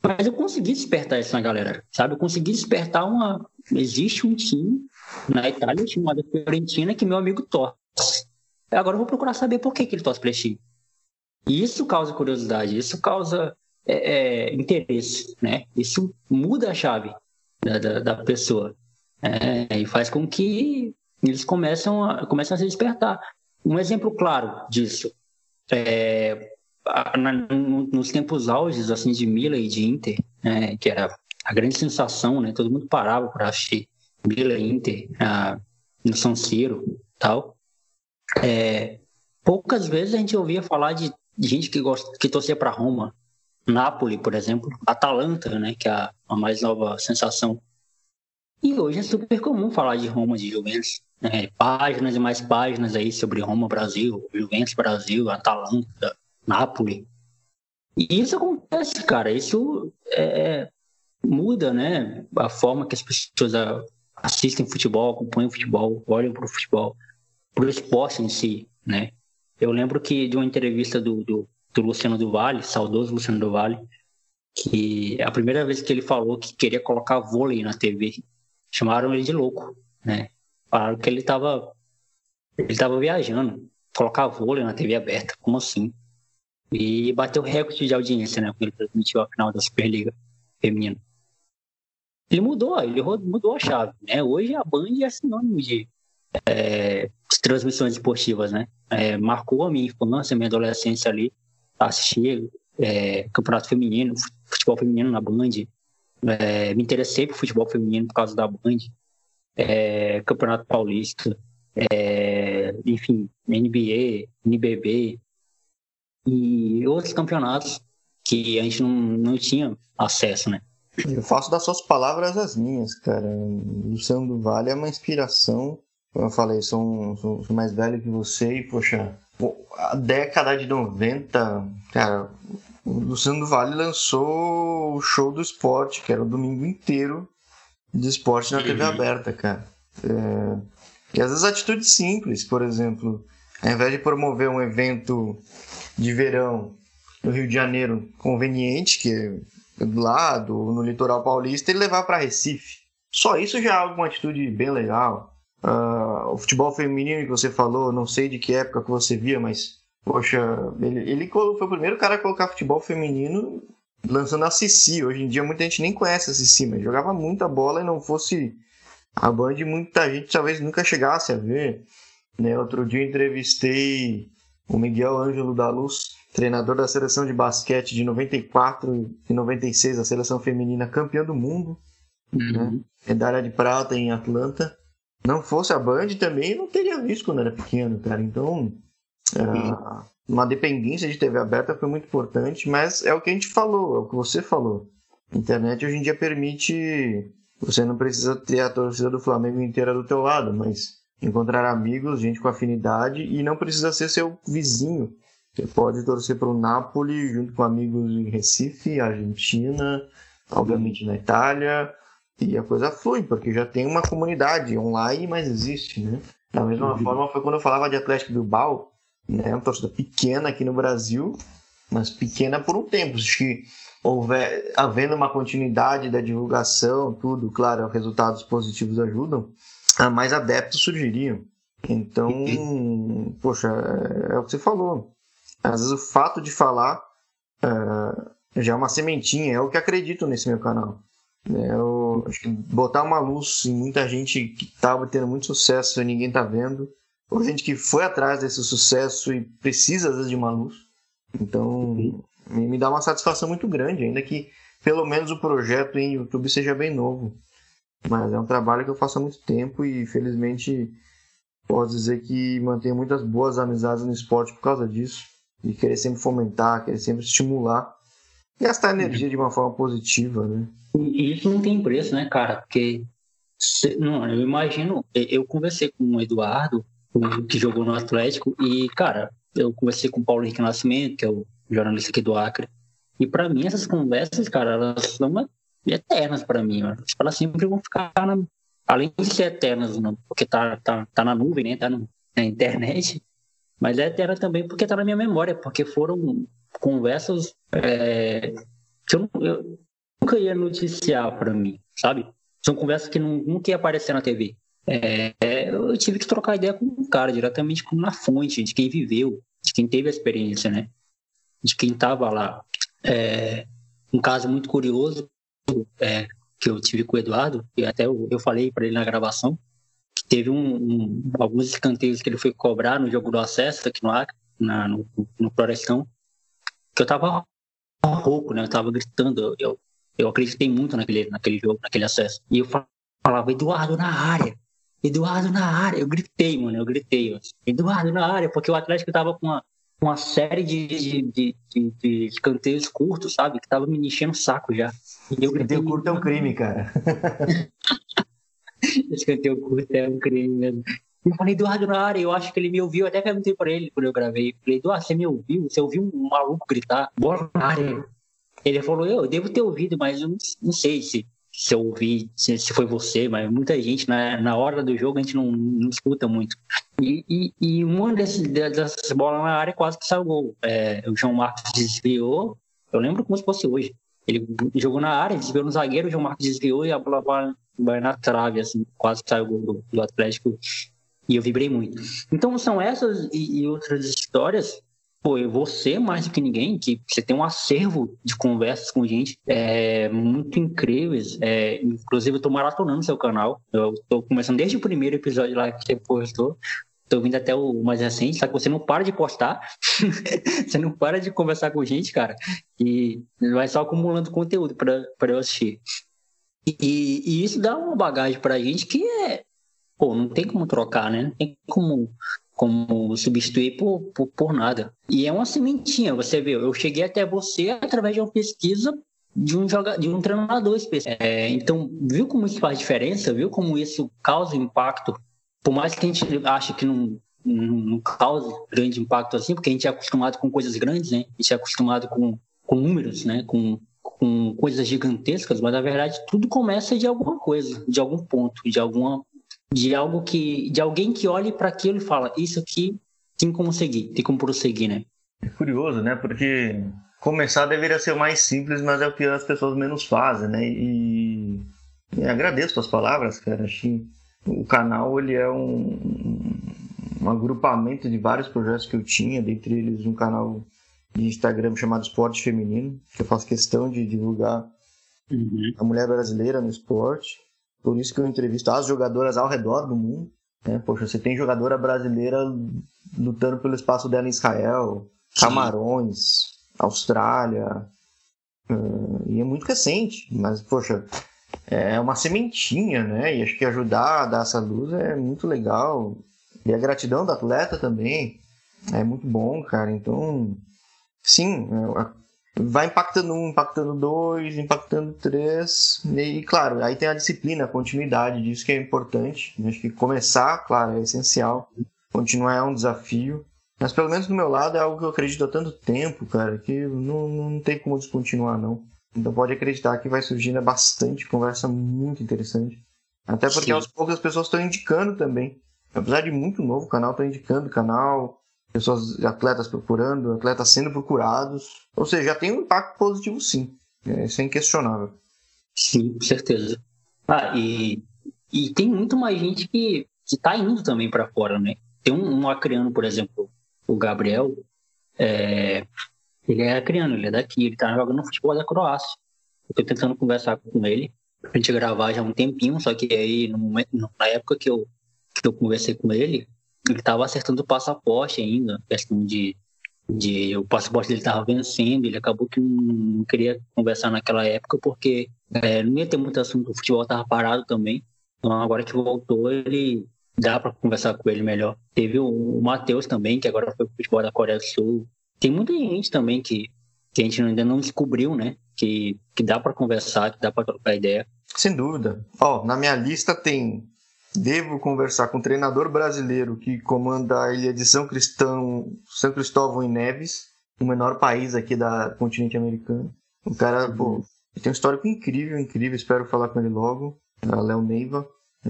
Mas eu consegui despertar isso na galera, sabe? Eu consegui despertar uma. Existe um time na Itália chamado Fiorentina que meu amigo torce. Agora eu vou procurar saber por que, que ele torce para esse time. E isso causa curiosidade, isso causa é, é, interesse, né? Isso muda a chave da, da, da pessoa é, e faz com que eles começam a, começam a se despertar. Um exemplo claro disso é, na, nos tempos auges assim de Mila e de Inter, né, que era a grande sensação, né? Todo mundo parava para assistir Mila e Inter a, no São Siro, tal. É, poucas vezes a gente ouvia falar de gente que gosta, que torcia para Roma, Napoli, por exemplo, Atalanta, né, que é a, a, mais nova sensação. E hoje é super comum falar de Roma, de Juventus, né, páginas e mais páginas aí sobre Roma, Brasil, Juventus, Brasil, Atalanta, Napoli. E isso acontece, cara. Isso é, muda, né, a forma que as pessoas assistem futebol, acompanham futebol, olham para o futebol, para o esporte em si, né? Eu lembro que de uma entrevista do, do, do Luciano do Vale, saudoso Luciano do Vale, que é a primeira vez que ele falou que queria colocar vôlei na TV, chamaram ele de louco, né? Falaram que ele estava ele tava viajando, colocar vôlei na TV aberta, como assim? E bateu recorde de audiência, né? Quando ele transmitiu a final da Superliga Feminina. Ele mudou, ele mudou a chave, né? Hoje a Band é sinônimo de, é, de transmissões esportivas, né? É, marcou a minha infância, minha adolescência ali, assistir é, campeonato feminino, futebol feminino na Band. É, me interessei por futebol feminino por causa da Band. É, campeonato Paulista, é, enfim, NBA, NBB e outros campeonatos que a gente não, não tinha acesso, né? Eu faço das suas palavras as minhas, cara. Luciano do Vale é uma inspiração. Como eu falei, sou, sou, sou mais velho que você e, poxa, a década de 90, cara, o Luciano do Vale lançou o show do esporte, que era o domingo inteiro de esporte na TV aberta, cara. É... E às vezes atitudes simples, por exemplo, ao invés de promover um evento de verão no Rio de Janeiro conveniente, que é do lado, no litoral paulista, ele levar para Recife. Só isso já é uma atitude bem legal. Uh, o futebol feminino que você falou, não sei de que época que você via, mas poxa, ele, ele foi o primeiro cara a colocar futebol feminino lançando a Cici. Hoje em dia muita gente nem conhece a Cici, mas jogava muita bola e não fosse a Band, muita gente talvez nunca chegasse a ver. Né? Outro dia entrevistei o Miguel Ângelo da Luz, treinador da seleção de basquete de 94 e 96, a seleção feminina campeã do mundo, uhum. né? medalha de prata em Atlanta. Não fosse a Band também, não teria visto quando era pequeno, cara. Então, uh, uma dependência de TV aberta foi muito importante, mas é o que a gente falou, é o que você falou. A internet hoje em dia permite. Você não precisa ter a torcida do Flamengo inteira do teu lado, mas encontrar amigos, gente com afinidade e não precisa ser seu vizinho você pode torcer para o Napoli junto com amigos em Recife, Argentina, obviamente na Itália, e a coisa flui, porque já tem uma comunidade online, mas existe, né? Da mesma uhum. forma foi quando eu falava de Atlético Bilbao, né? Uma torcida pequena aqui no Brasil, mas pequena por um tempo. Acho que houver, havendo uma continuidade da divulgação, tudo, claro, resultados positivos ajudam, mais adeptos surgiriam. Então, poxa, é, é o que você falou. Às vezes o fato de falar uh, já é uma sementinha, é o que acredito nesse meu canal. É, eu acho que botar uma luz em muita gente que estava tendo muito sucesso e ninguém está vendo, ou gente que foi atrás desse sucesso e precisa às vezes de uma luz. Então me, dá uma satisfação muito grande, ainda que pelo menos o projeto em YouTube seja bem novo. Mas é um trabalho que eu faço há muito tempo e felizmente posso dizer que mantenho muitas boas amizades no esporte por causa disso e querer sempre fomentar, querer sempre estimular, gastar energia de uma forma positiva, né? E isso não tem preço, né, cara? Porque não, eu imagino, eu conversei com o Eduardo, que jogou no Atlético, e, cara, eu conversei com o Paulo Henrique Nascimento, que é o jornalista aqui do Acre, e para mim essas conversas, cara, elas são eternas para mim, elas sempre vão ficar na, além de ser eternas, porque tá, tá, tá na nuvem, né, tá na internet, mas é eterna também porque está na minha memória, porque foram conversas é, que eu, eu, nunca ia noticiar para mim, sabe? São conversas que nunca ia aparecer na TV. É, eu tive que trocar ideia com cara, diretamente como na fonte, de quem viveu, de quem teve a experiência, né? De quem estava lá. É, um caso muito curioso é, que eu tive com o Eduardo, e até eu, eu falei para ele na gravação, que teve um, um, alguns escanteios que ele foi cobrar no jogo do acesso aqui no Acre, na, no, no Florestão, que eu tava rouco, né? Eu tava gritando, eu, eu acreditei muito naquele, naquele jogo, naquele acesso. E eu falava, Eduardo na área, Eduardo na área. Eu gritei, mano, eu gritei. Eduardo na área, porque o Atlético tava com uma, uma série de, de, de, de, de escanteios curtos, sabe? Que tava me enchendo o saco já. E eu gritei. Escanteio curto é um crime, cara. escanteio curto é um crime mesmo. Eu falei, Eduardo na área, eu acho que ele me ouviu, até perguntei pra ele quando eu gravei. Eu falei, Eduardo, você me ouviu? Você ouviu um maluco gritar, bola na área? Ele falou, eu devo ter ouvido, mas eu não sei se, se eu ouvi, se, se, foi você, mas muita gente, na, na hora do jogo, a gente não, não escuta muito. E, e, e uma dessas, dessas bolas na área quase que saiu gol. É, o João Marcos desviou, eu lembro como se fosse hoje. Ele jogou na área, desviou no zagueiro, o João Marcos desviou e a bola vai, vai na trave, assim, quase que saiu gol do, do Atlético e eu vibrei muito. Então são essas e, e outras histórias pô, você mais do que ninguém, que você tem um acervo de conversas com gente é, muito incríveis. É, inclusive, eu tô maratonando seu canal. Eu tô começando desde o primeiro episódio lá que você postou. Tô vindo até o mais recente, só que você não para de postar, você não para de conversar com gente, cara, e vai só acumulando conteúdo para eu assistir. E, e, isso dá uma bagagem pra gente que é, pô, não tem como trocar, né? Não tem como, como substituir por, por, por nada. E é uma sementinha, você vê, eu cheguei até você através de uma pesquisa de um jogador, de um treinador específico. É, então, viu como isso faz diferença? Viu como isso causa impacto? Por mais que a gente ache que não, não, não cause grande impacto assim, porque a gente é acostumado com coisas grandes, né? A gente é acostumado com, com números, né? Com, com coisas gigantescas, mas na verdade tudo começa de alguma coisa, de algum ponto, de alguma de algo que de alguém que olhe para aquilo e fala isso aqui tem como seguir, tem como prosseguir, né? É curioso, né? Porque começar deveria ser o mais simples, mas é o que as pessoas menos fazem, né? E, e agradeço as palavras, cara. Acho o canal ele é um, um agrupamento de vários projetos que eu tinha, dentre eles um canal de Instagram chamado Esporte Feminino, que eu faço questão de divulgar uhum. a mulher brasileira no esporte. Por isso que eu entrevisto as jogadoras ao redor do mundo. Né? Poxa, você tem jogadora brasileira lutando pelo espaço dela em Israel, Camarões, Austrália. Uh, e é muito recente, mas, poxa, é uma sementinha, né? E acho que ajudar a dar essa luz é muito legal. E a gratidão do atleta também é muito bom, cara. Então, sim, vai impactando um, impactando dois, impactando três. E, claro, aí tem a disciplina, a continuidade disso que é importante. Acho que começar, claro, é essencial. Continuar é um desafio. Mas pelo menos do meu lado é algo que eu acredito há tanto tempo, cara, que não, não tem como descontinuar, não. Então pode acreditar que vai surgindo bastante conversa muito interessante. Até porque Sim. aos poucos as pessoas estão indicando também. Apesar de muito novo, o canal está indicando o canal, pessoas, atletas procurando, atletas sendo procurados. Ou seja, já tem um impacto positivo sim. É, isso é inquestionável. Sim, com certeza. Ah, e, e tem muito mais gente que, que tá indo também para fora, né? Tem um, um acreano, por exemplo, o Gabriel, é, ele é acreano, ele é daqui, ele tá jogando futebol da Croácia. Eu tô tentando conversar com ele pra gente gravar já há um tempinho, só que aí no momento, na época que eu, que eu conversei com ele, ele estava acertando o passaporte ainda, questão de, de o passaporte dele estava vencendo, ele acabou que não queria conversar naquela época porque é, não ia ter muito assunto, o futebol estava parado também. Então agora que voltou, ele dá para conversar com ele melhor. Teve o, o Matheus também, que agora foi pro futebol da Coreia do Sul. Tem muita gente também que, que a gente ainda não descobriu, né? Que, que dá para conversar, que dá para trocar ideia. Sem dúvida. Ó, oh, na minha lista tem Devo conversar com um treinador brasileiro que comanda a ilha de São, Cristão, São Cristóvão em Neves, o menor país aqui da continente americano. O cara, pô, tem um histórico incrível, incrível. Espero falar com ele logo. É Léo Neiva. É...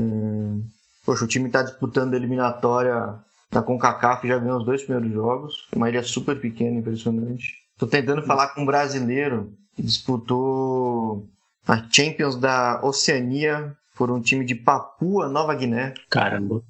Poxa, o time está disputando a eliminatória da CONCACAF, já ganhou os dois primeiros jogos. Uma ilha super pequena, impressionante. Tô tentando falar com um brasileiro que disputou a Champions da Oceania por um time de Papua Nova Guiné. Caramba.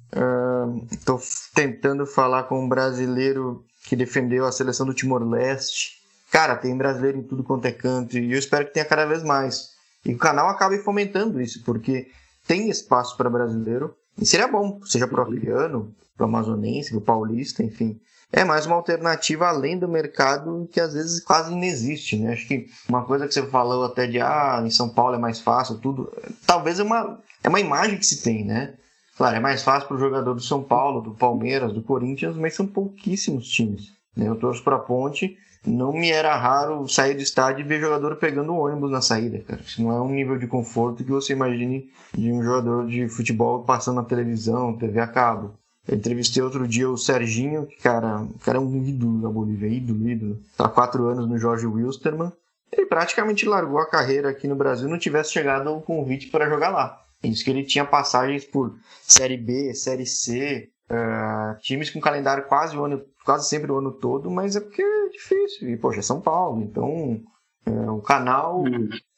Estou uh, tentando falar com um brasileiro que defendeu a seleção do Timor-Leste. Cara, tem brasileiro em tudo quanto é canto e eu espero que tenha cada vez mais. E o canal acabe fomentando isso, porque tem espaço para brasileiro e seria bom, seja pro africano, pro amazonense, pro paulista, enfim. É mais uma alternativa além do mercado que às vezes quase não existe, né? Acho que uma coisa que você falou até de ah, em São Paulo é mais fácil, tudo, talvez é uma, é uma imagem que se tem, né? Claro, é mais fácil para o jogador do São Paulo, do Palmeiras, do Corinthians, mas são pouquíssimos times. Né? Eu torço para a Ponte, não me era raro sair do estádio e ver jogador pegando ônibus na saída, cara. Isso não é um nível de conforto que você imagine de um jogador de futebol passando na televisão, TV a cabo. Eu entrevistei outro dia o Serginho, que, cara, o cara é um ídolo da Bolívia, ídolo, ídolo. Tá há quatro anos no Jorge Wilstermann. Ele praticamente largou a carreira aqui no Brasil não tivesse chegado o convite para jogar lá. Isso que ele tinha passagens por Série B, Série C, uh, times com calendário quase o ano, quase sempre o ano todo, mas é porque é difícil. E, poxa, é São Paulo, então uh, o canal.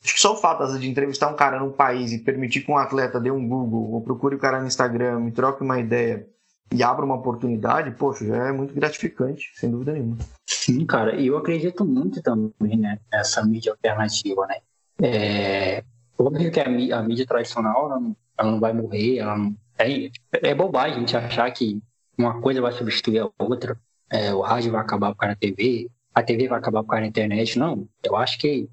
Acho que só o fato de entrevistar um cara num país e permitir que um atleta dê um Google, ou procure o cara no Instagram, me troque uma ideia e abra uma oportunidade, poxa, já é muito gratificante, sem dúvida nenhuma. Sim, cara, e eu acredito muito também, né, nessa mídia alternativa, né? É, óbvio que a mídia, a mídia tradicional ela não, ela não, vai morrer, ela não, é, é bobagem a gente achar que uma coisa vai substituir a outra, é, o rádio vai acabar por causa da TV, a TV vai acabar por causa da internet, não, eu acho que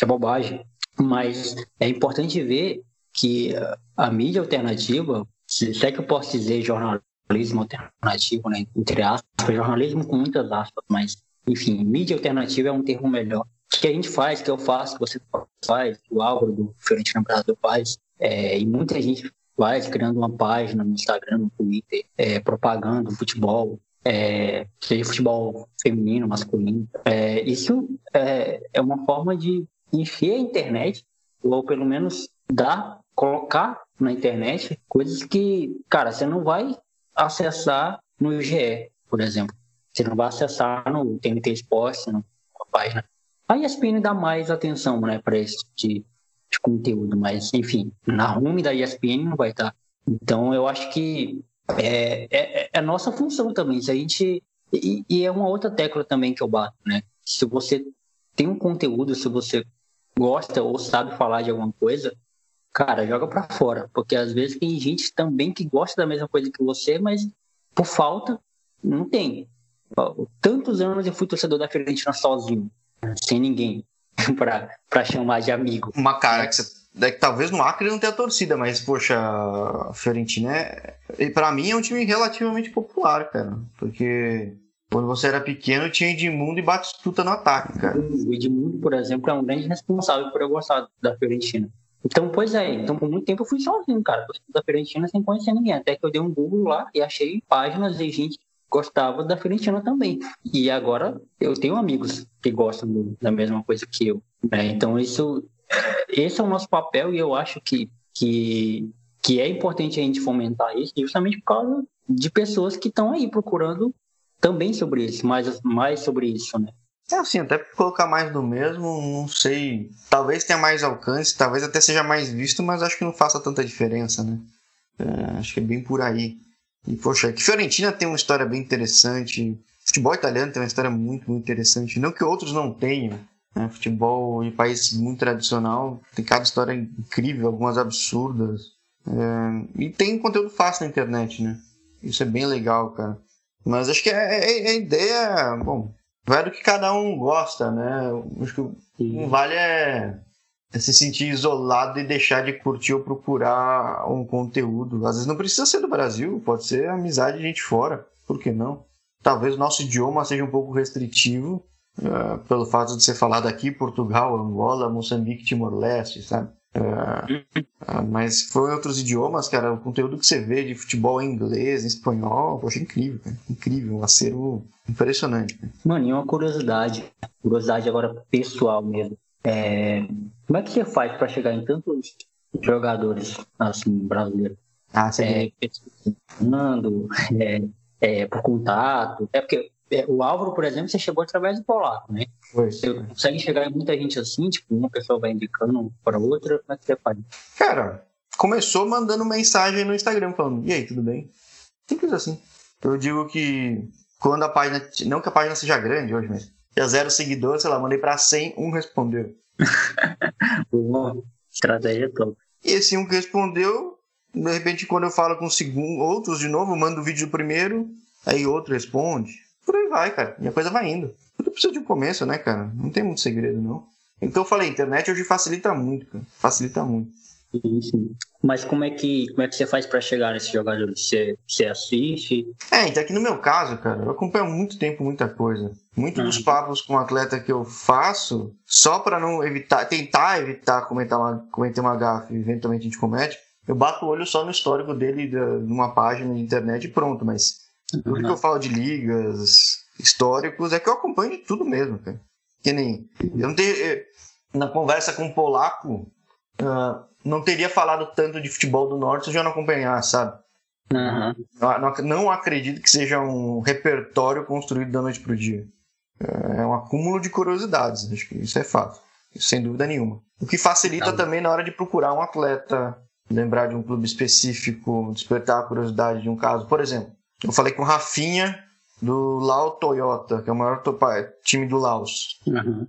é bobagem, mas é importante ver que a mídia alternativa, se é que eu posso dizer jornalismo alternativo, né, entre aspas, jornalismo com muitas aspas, mas enfim, mídia alternativa é um termo melhor que a gente faz, que eu faço, que você faz, o Álvaro do Fiorentina Brasil faz, é, e muita gente faz, criando uma página no Instagram, no Twitter, é, propagando futebol, é, seja futebol feminino, masculino. É, isso é, é uma forma de encher a internet, ou pelo menos dar, colocar na internet coisas que, cara, você não vai acessar no IGE, por exemplo. Você não vai acessar no TNT Esporte, na página a ESPN dá mais atenção né, para esse tipo de, de, conteúdo, mas, enfim, na home da ESPN não vai estar. Então, eu acho que é, é, é a nossa função também. Se a gente. E, e, é uma outra tecla também que eu bato, né? Se você tem um conteúdo, se você gosta ou sabe falar de alguma coisa, cara, joga para fora. Porque às vezes tem gente também que gosta da mesma coisa que você, mas por falta, não tem. Tantos anos eu fui torcedor da Fiorentina sozinho sem ninguém para chamar de amigo. Uma cara que você. É que talvez no Acre não tenha torcida, mas, poxa, a Fiorentina é. para mim é um time relativamente popular, cara. Porque quando você era pequeno tinha Edmundo e Batistuta no ataque, cara. O Edmundo, por exemplo, é um grande responsável por eu gostar da Fiorentina. Então, pois é, então por muito tempo eu fui sozinho, cara, da Fiorentina sem conhecer ninguém. Até que eu dei um Google lá e achei páginas de gente gostava da Fiorentina também. E agora eu tenho amigos que gostam do, da mesma coisa que eu. Né? Então isso, esse é o nosso papel e eu acho que, que, que é importante a gente fomentar isso justamente por causa de pessoas que estão aí procurando também sobre isso, mais, mais sobre isso, né? É assim, até colocar mais do mesmo, não sei. Talvez tenha mais alcance, talvez até seja mais visto, mas acho que não faça tanta diferença, né? É, acho que é bem por aí. E, poxa, que Fiorentina tem uma história bem interessante. Futebol italiano tem uma história muito, muito interessante. Não que outros não tenham. Né? Futebol em país muito tradicional tem cada história incrível, algumas absurdas. É... E tem conteúdo fácil na internet, né? Isso é bem legal, cara. Mas acho que é, é, é a ideia. Bom, vai do que cada um gosta, né? Acho que o vale é é se sentir isolado e deixar de curtir ou procurar um conteúdo. Às vezes não precisa ser do Brasil, pode ser amizade de gente fora, por que não? Talvez o nosso idioma seja um pouco restritivo, uh, pelo fato de ser falado aqui, Portugal, Angola, Moçambique, Timor-Leste, sabe? Uh, uh, mas foi outros idiomas, cara, o conteúdo que você vê de futebol em inglês, em espanhol, poxa, incrível, cara. incrível, um acervo impressionante. Mano, e uma curiosidade, curiosidade agora pessoal mesmo. É, como é que você faz para chegar em tantos jogadores assim brasileiros? Ah, você é, pesquisando, é, é, por contato. É porque é, o Álvaro, por exemplo, você chegou através do polaco, né? Foi. Você consegue chegar em muita gente assim, tipo, uma pessoa vai indicando para outra, como é que você faz? Cara, começou mandando mensagem no Instagram falando, e aí, tudo bem? Simples assim. Eu digo que quando a página. Não que a página seja grande hoje, mas. Tinha zero seguidores, sei lá, mandei pra 100, um respondeu. Boa. Estratégia top. E esse um que respondeu, de repente, quando eu falo com segundo, outros de novo, eu mando o vídeo do primeiro, aí outro responde. Por aí vai, cara. E a coisa vai indo. Tudo precisa de um começo, né, cara? Não tem muito segredo, não. Então eu falei, a internet hoje facilita muito, cara. Facilita muito. Sim, sim. Mas como é que, como é que você faz para chegar nesses jogadores? Você, você assiste? É, então aqui no meu caso, cara, eu acompanho há muito tempo muita coisa. Muito dos papos com atleta que eu faço, só para não evitar, tentar evitar comentar uma, cometer uma gafe, eventualmente a gente comete, eu bato o olho só no histórico dele da, numa página de internet e pronto, mas tudo uhum. que eu falo de ligas, históricos, é que eu acompanho de tudo mesmo, cara. Que nem. Eu não tenho. Na conversa com o polaco, uh, não teria falado tanto de futebol do norte se eu já não acompanhar, sabe? Uhum. Não, não, acredito que seja um repertório construído da noite pro dia. É um acúmulo de curiosidades, acho que isso é fato, sem dúvida nenhuma. O que facilita também na hora de procurar um atleta, lembrar de um clube específico, despertar a curiosidade de um caso. Por exemplo, eu falei com o Rafinha do Lao Toyota, que é o maior time do Laos. Uhum.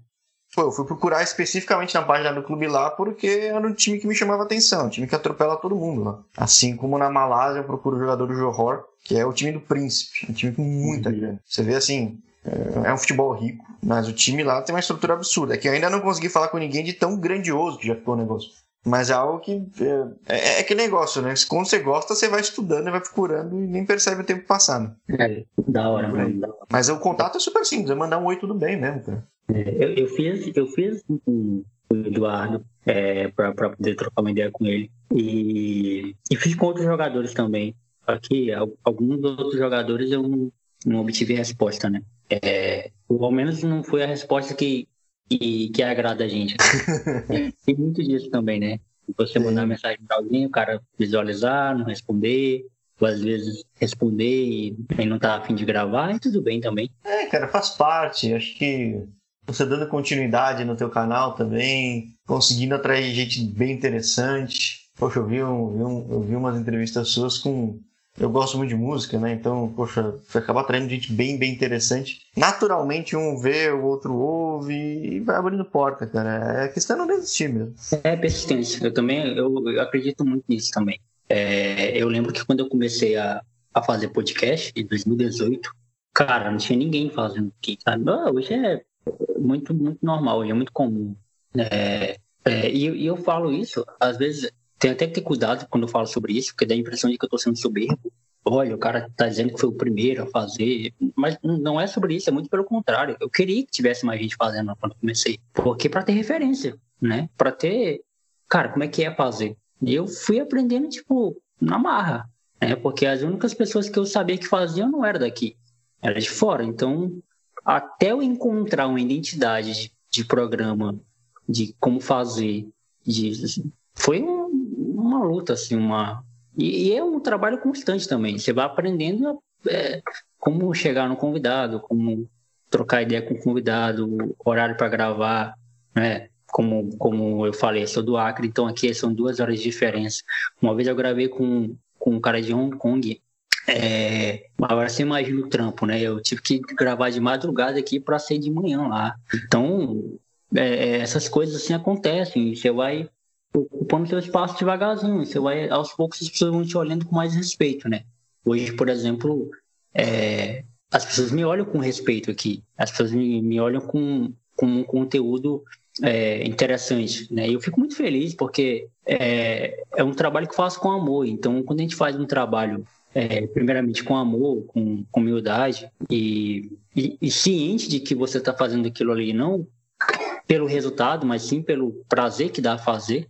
Pô, eu fui procurar especificamente na página do clube lá porque era um time que me chamava atenção, um time que atropela todo mundo lá. Assim como na Malásia eu procuro o jogador do Johor, que é o time do Príncipe, um time com muita uhum. grana. Você vê assim, é, é um futebol rico, mas o time lá tem uma estrutura absurda. É que eu ainda não consegui falar com ninguém de tão grandioso que já ficou o negócio. Mas é algo que. É, é, é que negócio, né? Quando você gosta, você vai estudando e vai procurando e nem percebe o tempo passando. É, da hora, mano. Mas o contato é super simples, é mandar um oi tudo bem mesmo, cara. É, eu, eu, fiz, eu fiz com o Eduardo é, para poder trocar uma ideia com ele. E, e fiz com outros jogadores também. Aqui, alguns outros jogadores eu não, não obtive resposta, né? É, ao menos não foi a resposta que, que, que agrada a gente. Tem muito disso também, né? Você mandar mensagem para alguém, o cara visualizar, não responder, ou às vezes responder e, não tá afim de gravar, e tudo bem também. É, cara, faz parte. Acho que você dando continuidade no teu canal também, conseguindo atrair gente bem interessante. Poxa, um, eu vi, um, eu vi umas entrevistas suas com eu gosto muito de música, né? Então, poxa, você acaba atraindo gente bem, bem interessante. Naturalmente, um vê, o outro ouve e vai abrindo porta, cara. É questão não desistir mesmo. É persistência. Eu também, eu, eu acredito muito nisso também. É, eu lembro que quando eu comecei a, a fazer podcast, em 2018, cara, não tinha ninguém fazendo aqui, sabe? hoje é muito, muito normal, hoje é muito comum. É, é, e, e eu falo isso, às vezes tem até que ter cuidado quando eu falo sobre isso, porque dá a impressão de que eu estou sendo soberbo. Olha, o cara está dizendo que foi o primeiro a fazer. Mas não é sobre isso, é muito pelo contrário. Eu queria que tivesse mais gente fazendo quando comecei. Porque para ter referência, né? Para ter. Cara, como é que é fazer? E eu fui aprendendo, tipo, na marra. Né? Porque as únicas pessoas que eu sabia que faziam não eram daqui, era de fora. Então, até eu encontrar uma identidade de, de programa, de como fazer, de, foi um uma luta, assim, uma. E, e, é um trabalho constante também. Você vai aprendendo é, como chegar no convidado, como trocar ideia com o convidado, horário para gravar, né? Como, como eu falei, sou do Acre, então aqui são duas horas de diferença. Uma vez eu gravei com, com um cara de Hong Kong, é, agora você imagina o trampo, né? Eu tive que gravar de madrugada aqui para sair de manhã lá. Então, é, essas coisas assim acontecem. Você vai ocupando seu espaço devagarzinho. Você vai, aos poucos, as pessoas vão te olhando com mais respeito, né? Hoje, por exemplo, é, as pessoas me olham com respeito aqui. As pessoas me, me olham com, com um conteúdo é, interessante, né? E eu fico muito feliz porque é, é um trabalho que faço com amor. Então, quando a gente faz um trabalho é, primeiramente com amor, com, com humildade e, e, e, ciente de que você está fazendo aquilo ali não pelo resultado, mas sim pelo prazer que dá a fazer,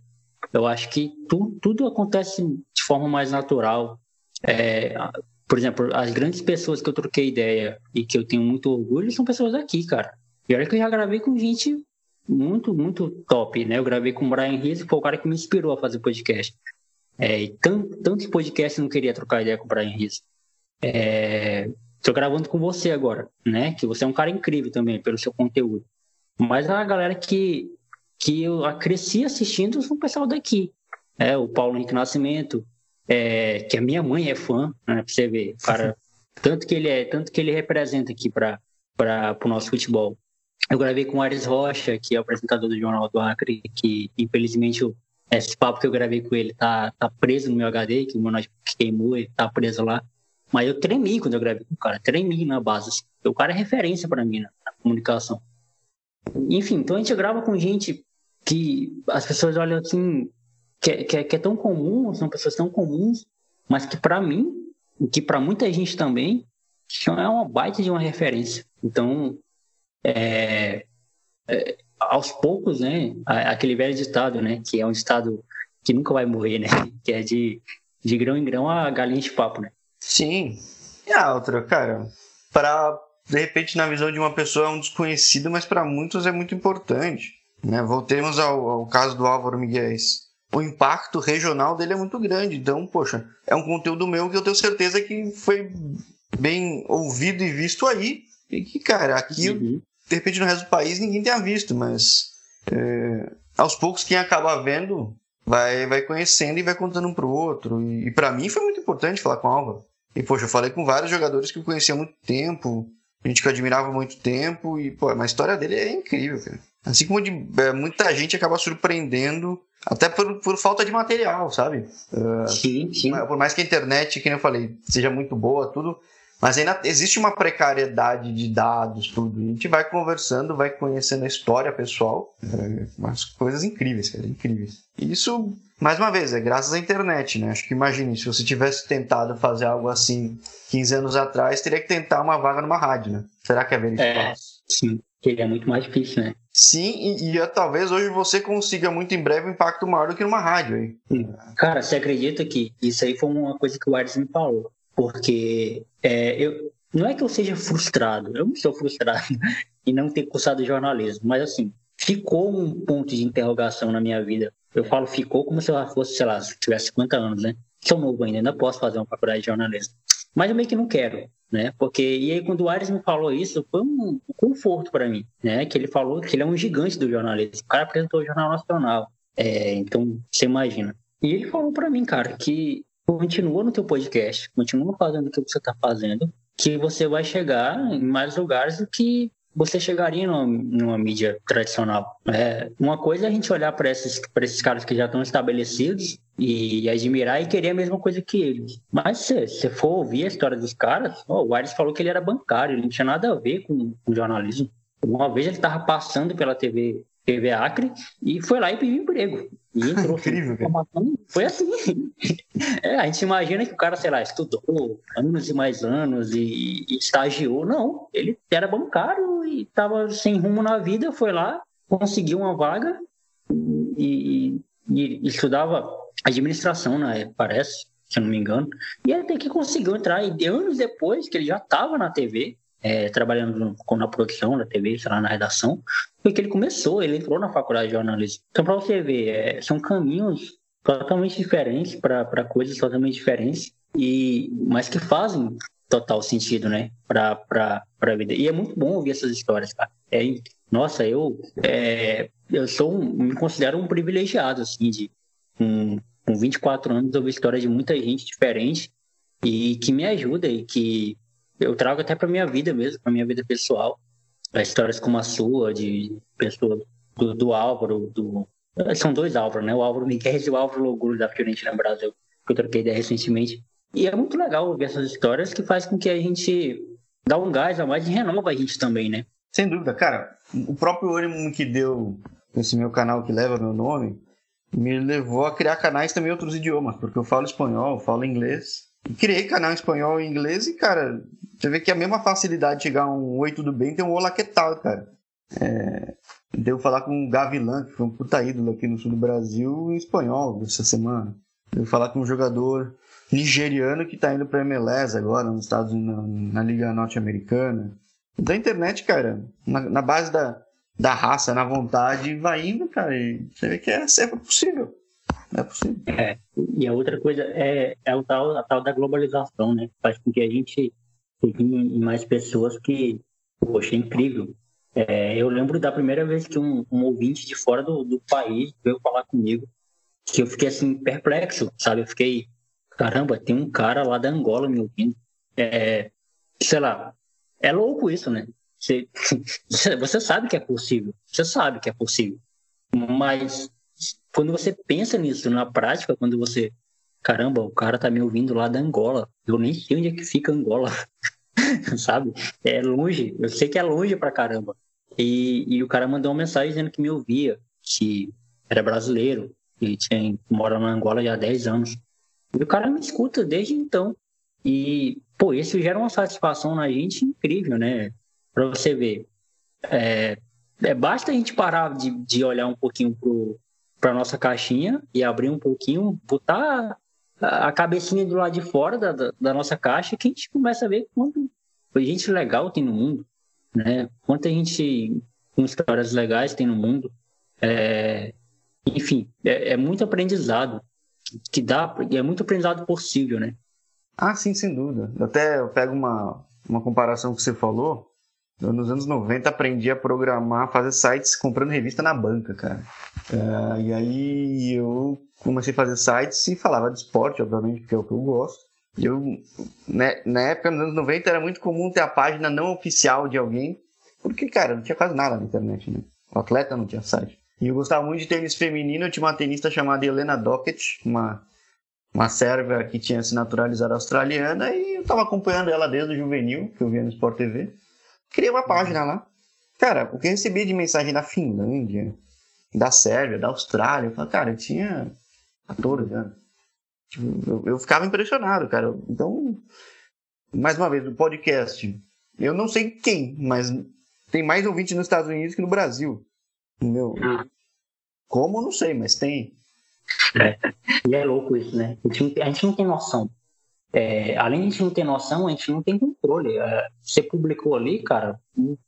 eu acho que tu, tudo acontece de forma mais natural. É, por exemplo, as grandes pessoas que eu troquei ideia e que eu tenho muito orgulho são pessoas aqui, cara. E olha que eu já gravei com gente muito, muito top, né? Eu gravei com o Brian Rizzo, que foi o cara que me inspirou a fazer podcast. É, tanto, tanto podcast eu não queria trocar ideia com o Brian Rizzo. É, gravando com você agora, né? Que você é um cara incrível também pelo seu conteúdo. Mas a galera que que eu cresci assistindo o pessoal daqui. É, o Paulo Henrique Nascimento, é, que a minha mãe é fã, né, pra você ver, cara, tanto que ele é, tanto que ele representa aqui para o nosso futebol. Eu gravei com o Ares Rocha, que é o apresentador do Jornal do Acre, que infelizmente esse papo que eu gravei com ele tá, tá preso no meu HD, que o meu notebook queimou, ele tá preso lá. Mas eu tremi quando eu gravei com o cara, tremi na base. Assim. O cara é referência para mim na, na, comunicação. Enfim, então a gente grava com gente que as pessoas olham assim, que, é, que, é, que é tão comum, são pessoas tão comuns, mas que para mim, que para muita gente também, é uma baita de uma referência. Então, é, é, aos poucos, né, aquele velho ditado, né, que é um ditado que nunca vai morrer, né, que é de, de grão em grão a galinha de papo, né. Sim. E a outra, cara, para de repente na visão de uma pessoa é um desconhecido, mas para muitos é muito importante. Né? Voltemos ao, ao caso do Álvaro Miguel. O impacto regional dele é muito grande. Então, poxa, é um conteúdo meu que eu tenho certeza que foi bem ouvido e visto aí. E que, cara, aqui, uhum. de repente no resto do país ninguém tenha visto, mas é, aos poucos quem acaba vendo vai, vai conhecendo e vai contando um pro outro. E, e para mim foi muito importante falar com o Álvaro. E, poxa, eu falei com vários jogadores que eu conhecia há muito tempo, gente que eu admirava há muito tempo, e, pô, a história dele é incrível, cara. Assim como de, é, muita gente acaba surpreendendo, até por, por falta de material, sabe? Uh, sim, sim. Por mais que a internet, como eu falei, seja muito boa, tudo, mas ainda existe uma precariedade de dados, tudo. A gente vai conversando, vai conhecendo a história pessoal, é, umas coisas incríveis, cara, incríveis. E isso, mais uma vez, é graças à internet, né? Acho que imagine, se você tivesse tentado fazer algo assim 15 anos atrás, teria que tentar uma vaga numa rádio, né? Será que é ver é, Sim, ele é muito mais difícil, né? Sim, e, e, talvez hoje você consiga muito em breve um impacto maior do que numa rádio aí. Cara, você acredita que isso aí foi uma coisa que o Ares me falou? porque é, eu, não é que eu seja frustrado, eu não sou frustrado em não ter cursado jornalismo, mas assim, ficou um ponto de interrogação na minha vida. Eu falo ficou como se eu fosse, sei lá, se tivesse 50 anos, né? Sou novo ainda, ainda posso fazer uma faculdade de jornalismo. Mas eu meio que não quero, né? Porque, e aí quando o Ares me falou isso, foi um, conforto para mim, né? Que ele falou que ele é um gigante do jornalismo. O cara apresentou o Jornal Nacional. É, então, você imagina. E ele falou para mim, cara, que continua no teu podcast, continua fazendo o que você está fazendo, que você vai chegar em mais lugares do que você chegaria numa, numa mídia tradicional. É, uma coisa é a gente olhar para esses, esses caras que já estão estabelecidos e, e, admirar e querer a mesma coisa que eles. Mas se você for ouvir a história dos caras, oh, o Ares falou que ele era bancário, ele não tinha nada a ver com, com jornalismo. Uma vez ele estava passando pela TV TV Acre e foi lá e pediu emprego. E entrou. Incrível. Foi assim. É, a gente imagina que o cara, sei lá, estudou anos e mais anos e, e estagiou. Não, ele era bancário e estava sem rumo na vida, foi lá, conseguiu uma vaga e, e, e estudava administração, né, parece, se eu não me engano. E até que conseguiu entrar. E anos depois, que ele já estava na TV, é, trabalhando na produção da TV, sei lá, na redação, foi que ele começou, ele entrou na faculdade de jornalismo. Então, para você ver, é, são caminhos totalmente diferentes para coisas totalmente diferentes, e mas que fazem total sentido, né, para a vida. E é muito bom ouvir essas histórias, cara. É, nossa, eu, é, eu sou um, me considero um privilegiado, assim, de com, com 24 anos ouvir histórias de muita gente diferente e que me ajuda e que eu trago até para minha vida mesmo, para minha vida pessoal, histórias como a sua, de pessoa do, do Álvaro, do são dois Álvaro, né? O Álvaro Miguel e o Álvaro Loguro da Fiorentina Brasil, que eu troquei ideia recentemente. E é muito legal ouvir essas histórias que faz com que a gente dá um gás a mais e renova a gente também, né? Sem dúvida, cara. O próprio ânimo que deu esse meu canal que leva meu nome me levou a criar canais também em outros idiomas, porque eu falo espanhol, eu falo inglês. Criei canal em espanhol e inglês e, cara, você vê que a mesma facilidade de chegar um Oi, tudo bem, tem um Olá, que tal, cara. É, falar com o Gavilan, que foi um puta ídolo aqui no sul do Brasil, em espanhol essa semana. Deu falar com um jogador nigeriano que tá indo pra MLS agora, nos Estados Unidos, na, na Liga Norte-Americana. Da internet, cara, na, na, base da, da raça, na vontade, vai indo, cara. E você vê que é sempre possível. É possível. É, e a outra coisa é, é o tal, a tal da globalização, né? Faz com que a gente em mais pessoas que, poxa, é incrível. É, eu lembro da primeira vez que um, um ouvinte de fora do, do, país veio falar comigo, que eu fiquei assim, perplexo, sabe? Eu fiquei, caramba, tem um cara lá da Angola me ouvindo. É, sei lá, é louco isso, né? Você, você sabe que é possível, você sabe que é possível. Mas quando você pensa nisso na prática, quando você, caramba, o cara tá me ouvindo lá da Angola, eu nem sei onde é que fica Angola, sabe? É longe, eu sei que é longe pra caramba. E, e o cara mandou uma mensagem dizendo que me ouvia, que era brasileiro, e tinha, mora na Angola já há 10 anos. E o cara me escuta desde então. E, pô, isso gera uma satisfação na gente incrível, né? Pra você ver. É, é basta a gente parar de, de olhar um pouquinho pro, pra nossa caixinha e abrir um pouquinho, botar a, a cabecinha do lado de fora da, da, da, nossa caixa que a gente começa a ver quanto gente legal tem no mundo, né? Quanta gente com histórias legais tem no mundo. É, enfim, é, é muito aprendizado que dá, é muito aprendizado possível, né? Ah, sim, sem dúvida. Até eu pego uma, uma comparação que você falou. Nos anos 90 aprendi a programar, fazer sites comprando revista na banca, cara. Uh, e aí eu comecei a fazer sites e falava de esporte, obviamente, porque é o que eu gosto. E eu, né, na época, nos anos 90, era muito comum ter a página não oficial de alguém, porque, cara, não tinha quase nada na internet, né? O atleta não tinha site. E eu gostava muito de tênis feminino. Eu tinha uma tenista chamada Helena Dockett, uma, uma sérvia que tinha se naturalizado australiana. E eu estava acompanhando ela desde o juvenil, que eu via no Sport TV. Criei uma página lá. Cara, o que eu recebi de mensagem da Finlândia, da Sérvia, da Austrália, eu falei, cara, eu tinha 14 anos. Tipo, eu, eu ficava impressionado, cara. Então, mais uma vez, o podcast. Eu não sei quem, mas tem mais ouvinte nos Estados Unidos que no Brasil. Meu, ah. como não sei, mas tem. É. E é louco isso, né? A gente não, a gente não tem noção. É, além de a gente não ter noção, a gente não tem controle. É, você publicou ali, cara,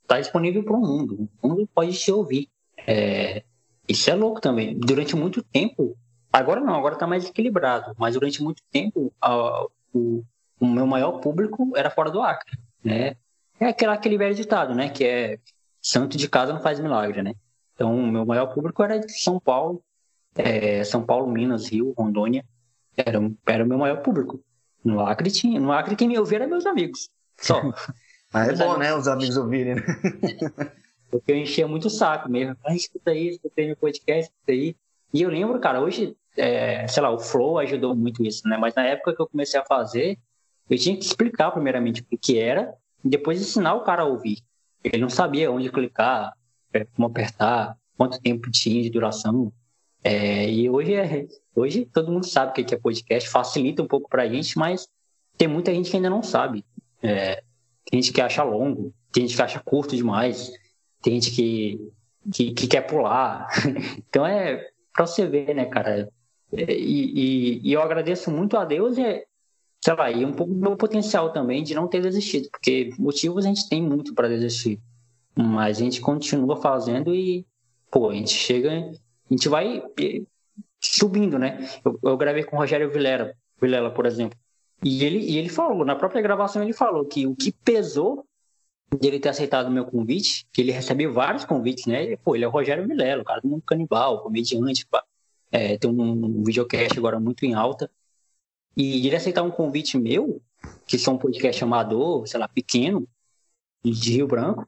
tá disponível para o mundo. O mundo pode te ouvir. É, isso é louco também. Durante muito tempo, agora não, agora tá mais equilibrado, mas durante muito tempo, a, o, o, meu maior público era fora do Acre, né? É aquele, aquele velho ditado, né? Que é santo de casa não faz milagre, né? Então, o meu maior público era de São Paulo, é, São Paulo, Minas, Rio, Rondônia. Era, era o meu maior público. No Acre tinha. No Acre quem me ouvia era meus amigos. Só. Mas é bom, né? Os amigos ouvirem, né? Porque eu enchia muito o saco mesmo. Ah, escuta aí, escuta aí meu podcast, escuta aí. E eu lembro, cara, hoje, é, sei lá, o Flow ajudou muito isso, né? Mas na época que eu comecei a fazer, eu tinha que explicar primeiramente o que era e depois ensinar o cara a ouvir. Ele não sabia onde clicar, é, como apertar, quanto tempo tinha de duração. É, e hoje, é, hoje todo mundo sabe o que é podcast, facilita um pouco para a gente, mas tem muita gente que ainda não sabe. É, tem gente que acha longo, tem gente que acha curto demais, tem gente que, que, que quer pular. então é para você ver, né, cara? E, e, e, eu agradeço muito a Deus e, sei lá, e um pouco do meu potencial também de não ter desistido, porque motivos a gente tem muito para desistir. Mas a gente continua fazendo e, pô, a gente chega, a gente vai eh, subindo, né? Eu, eu gravei com o Rogério Vilela, Vilela, por exemplo. E ele, e ele falou, na própria gravação ele falou que o que pesou dele ter aceitado o meu convite, que ele recebeu vários convites, né? Pô, ele é o Rogério Vilela, o cara do mundo canibal, comediante, é, tem um videocast agora muito em alta. E ele aceitar um convite meu, que são um podcast amador, sei lá, pequeno, de Rio Branco,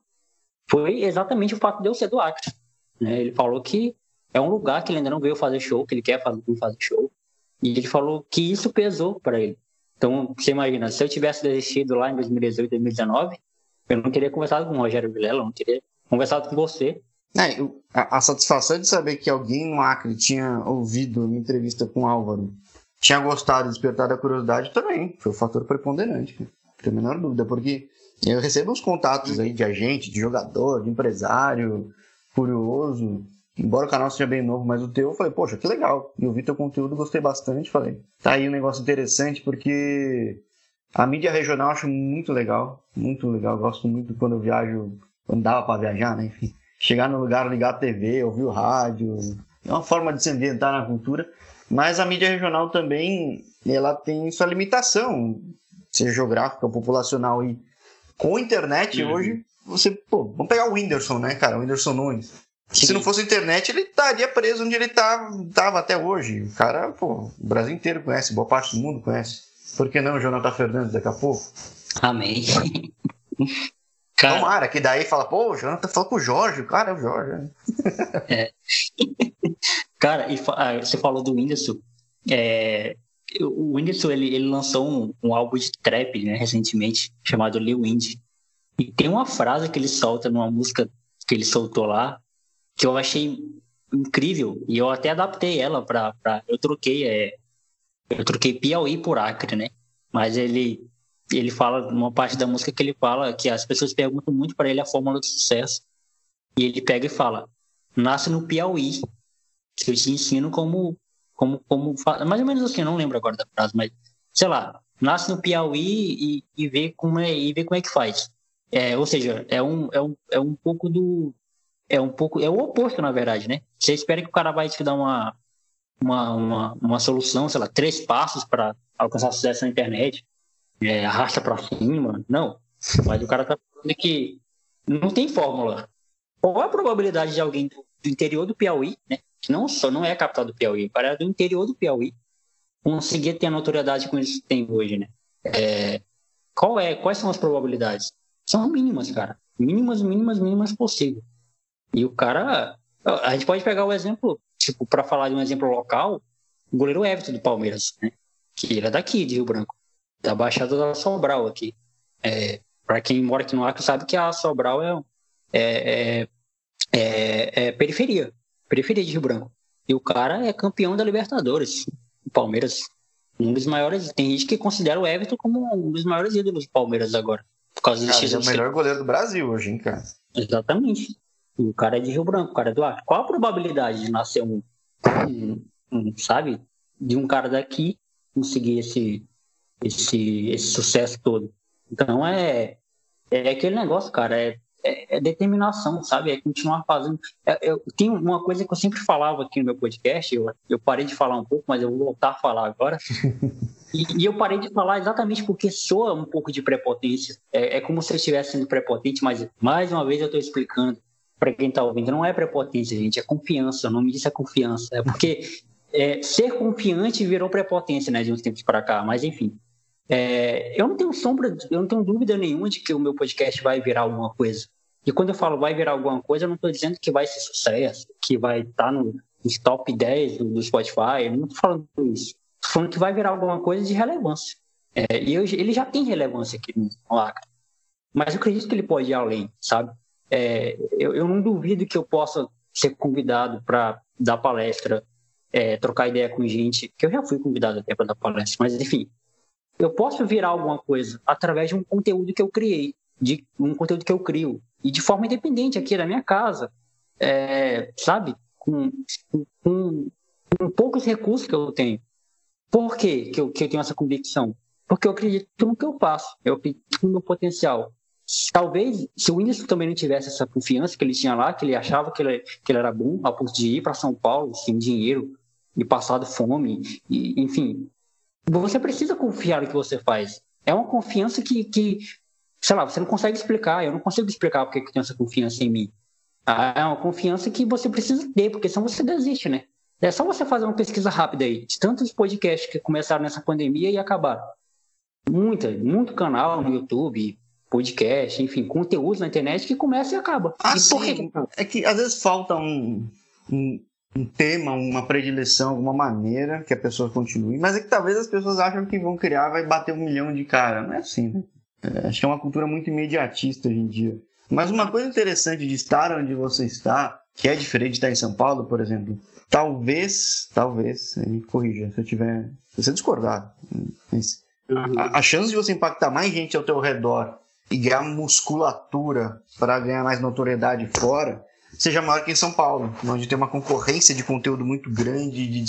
foi exatamente o fato de eu ser do Acre. Né? Ele falou que é um lugar que ele ainda não veio fazer show, que ele quer fazer, fazer show. E ele falou que isso pesou para ele. Então, você imagina, se eu tivesse desistido lá em 2018, 2019, eu não teria conversado com o Rogério Vilela, não teria conversado com você. É, a, a, satisfação de saber que alguém no Acre tinha ouvido a minha entrevista com o Álvaro, tinha gostado, despertado a curiosidade também, foi um fator preponderante, não tem a menor dúvida, porque eu recebo uns contatos aí de agente, de jogador, de empresário, curioso. Embora o canal seja bem novo, mas o teu, eu falei, poxa, que legal. E eu vi teu conteúdo, gostei bastante. Falei, tá aí um negócio interessante, porque a mídia regional eu acho muito legal. Muito legal. gosto muito quando eu viajo, quando dava pra viajar, né? Enfim, chegar no lugar, ligar a TV, ouvir o rádio. É uma forma de se ambientar na cultura. Mas a mídia regional também, ela tem sua limitação, seja geográfica, populacional e com a internet uhum. hoje, você, pô, vamos pegar o Whindersson, né, cara? O Whindersson Nunes. Se não fosse a internet, ele estaria preso onde ele estava tá, até hoje. O cara, pô, o Brasil inteiro conhece, boa parte do mundo conhece. Por que não o Jonathan Fernandes daqui a pouco? Amém. Cara... Tomara, que daí fala, pô, o Jonathan falou com o Jorge, o cara é o Jorge. Né? É. cara, e, ah, você falou do Whindersson. É, o Whindersson, ele, ele lançou um, um, álbum de trap, né, recentemente, chamado Lil Indy. E tem uma frase que ele solta numa música que ele soltou lá, que eu achei incrível, e eu até adaptei ela para eu troquei, é, eu troquei Piauí por Acre, né? Mas ele ele fala uma parte da música que ele fala que as pessoas perguntam muito para ele a fórmula do sucesso. E ele pega e fala: "Nasce no Piauí, que eu te ensino como como como mais ou menos assim, eu não lembro agora da frase, mas sei lá, nasce no Piauí e, e vê como é e vê como é que faz. É, ou seja, é um, é um é um pouco do é um pouco é o oposto na verdade, né? Você espera que o cara vai te dar uma uma, uma, uma solução, sei lá, três passos para alcançar sucesso na internet é, arrasta para cima. Não. Mas o cara tá falando que não tem fórmula. Qual a probabilidade de alguém do, do interior do Piauí, né? Que não só não é a capital do Piauí, para é do interior do Piauí, conseguir ter a notoriedade que eles têm hoje, né? É, qual é, quais são as probabilidades? São mínimas, cara. Mínimas, mínimas, mínimas possível. E o cara. A gente pode pegar o exemplo, tipo, para falar de um exemplo local, o goleiro Everton do Palmeiras, né? Que ele é daqui, de Rio Branco da Baixada da Sobral aqui. É, para quem mora aqui no Acre sabe que a Sobral é, é, é, é, é periferia, periferia de Rio Branco. E o cara é campeão da Libertadores, o Palmeiras. Um dos maiores. Tem gente que considera o Everton como um dos maiores ídolos do Palmeiras agora. Por causa cara, é o melhor goleiro do Brasil hoje, hein, cara? Exatamente. E o cara é de Rio Branco, o cara é do Acre. Qual a probabilidade de nascer um, um, um sabe, de um cara daqui conseguir esse, esse, esse sucesso todo. Então é, é aquele negócio, cara, é, é, é determinação, sabe? É continuar fazendo. É, eu tenho uma coisa que eu sempre falava aqui no meu podcast, eu, eu parei de falar um pouco, mas eu vou voltar a falar agora. e, e, eu parei de falar exatamente porque soa um pouco de prepotência. É, é como se eu estivesse sendo prepotente, mas mais uma vez eu estou explicando para quem está ouvindo, não é prepotência, gente, é confiança. O nome disso é confiança. É porque é, ser confiante virou prepotência, né, de uns tempos para cá. Mas enfim, é, eu não tenho sombra, eu não tenho dúvida nenhuma de que o meu podcast vai virar alguma coisa. E quando eu falo vai virar alguma coisa, eu não estou dizendo que vai ser sucesso, que vai estar tá no, nos top 10 do, do Spotify, eu não estou falando isso. Estou falando que vai virar alguma coisa de relevância. É, e eu, ele já tem relevância aqui no Acre. Mas eu acredito que ele pode ir além, sabe? É, eu, eu não duvido que eu possa ser convidado para dar palestra, é, trocar ideia com gente, que eu já fui convidado até para dar palestra, mas enfim, eu posso virar alguma coisa através de um conteúdo que eu criei, de um conteúdo que eu crio, e de forma independente aqui da minha casa, é, sabe? Com, com, com, poucos recursos que eu tenho. Por quê que eu, que eu tenho essa convicção? Porque eu acredito no que eu faço, eu acredito no meu potencial. Talvez, se o Whindersson também não tivesse essa confiança que ele tinha lá, que ele achava que ele, que ele era bom, a ponto de ir para São Paulo sem dinheiro e passado fome, e, enfim, você precisa confiar no que você faz. É uma confiança que, que sei lá, você não consegue explicar. Eu não consigo explicar porque que tem essa confiança em mim. Ah, é uma confiança que você precisa ter, porque senão você desiste, né? É só você fazer uma pesquisa rápida aí, de tantos podcasts que começaram nessa pandemia e acabaram. Muita, muito canal no YouTube, podcast, enfim, conteúdo na internet que começa e acaba. Ah, e sim. É que às vezes falta um, um, um tema, uma predileção, alguma maneira que a pessoa continue. Mas é que talvez as pessoas acham que vão criar, vai bater um milhão de cara. Não é assim, né? É, acho que é uma cultura muito imediatista hoje em dia. Mas uma coisa interessante de estar onde você está, que é diferente de estar em São Paulo, por exemplo, talvez, talvez, me corrija se eu tiver, se você discordar, mas a, a chance de você impactar mais gente ao teu redor e ganhar musculatura para ganhar mais notoriedade fora seja maior que em São Paulo, onde tem uma concorrência de conteúdo muito grande, de,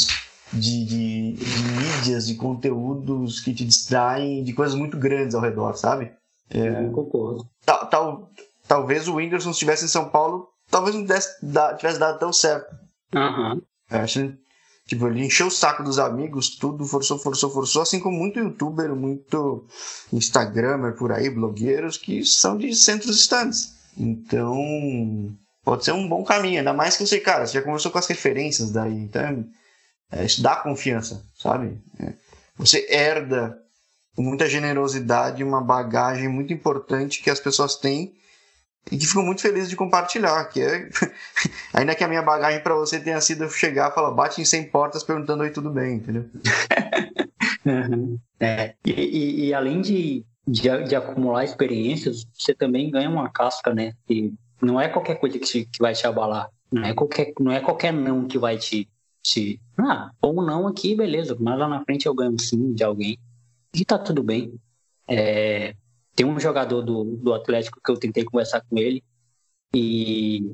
de, de, de mídias, de conteúdos que te distraem, de coisas muito grandes ao redor, sabe? É, Eu concordo. Tal, tal, talvez o Whindersson estivesse em São Paulo, talvez não desse, tivesse dado tão certo. Uhum. É, acho Tipo, ele encheu o saco dos amigos, tudo, forçou, forçou, forçou, assim como muito youtuber, muito instagramer por aí, blogueiros, que são de centros distantes. Então, pode ser um bom caminho. Ainda mais que você, cara, você já conversou com as referências daí. Então, é, isso dá confiança, sabe? É, você herda com muita generosidade uma bagagem muito importante que as pessoas têm e que ficam muito felizes de compartilhar, que é ainda que a minha bagagem para você tenha sido chegar, falar, bate em 100 portas perguntando oi, tudo bem, entendeu? uhum. é. E, e, e, além de, de, de, acumular experiências, você também ganha uma casca, né? E não é qualquer coisa que, te, que vai te abalar, não é qualquer, não é qualquer não que vai te, te ah, ou não aqui, beleza, mas lá na frente eu ganho sim de alguém e tá tudo bem. É, tem um jogador do, do Atlético que eu tentei conversar com ele e.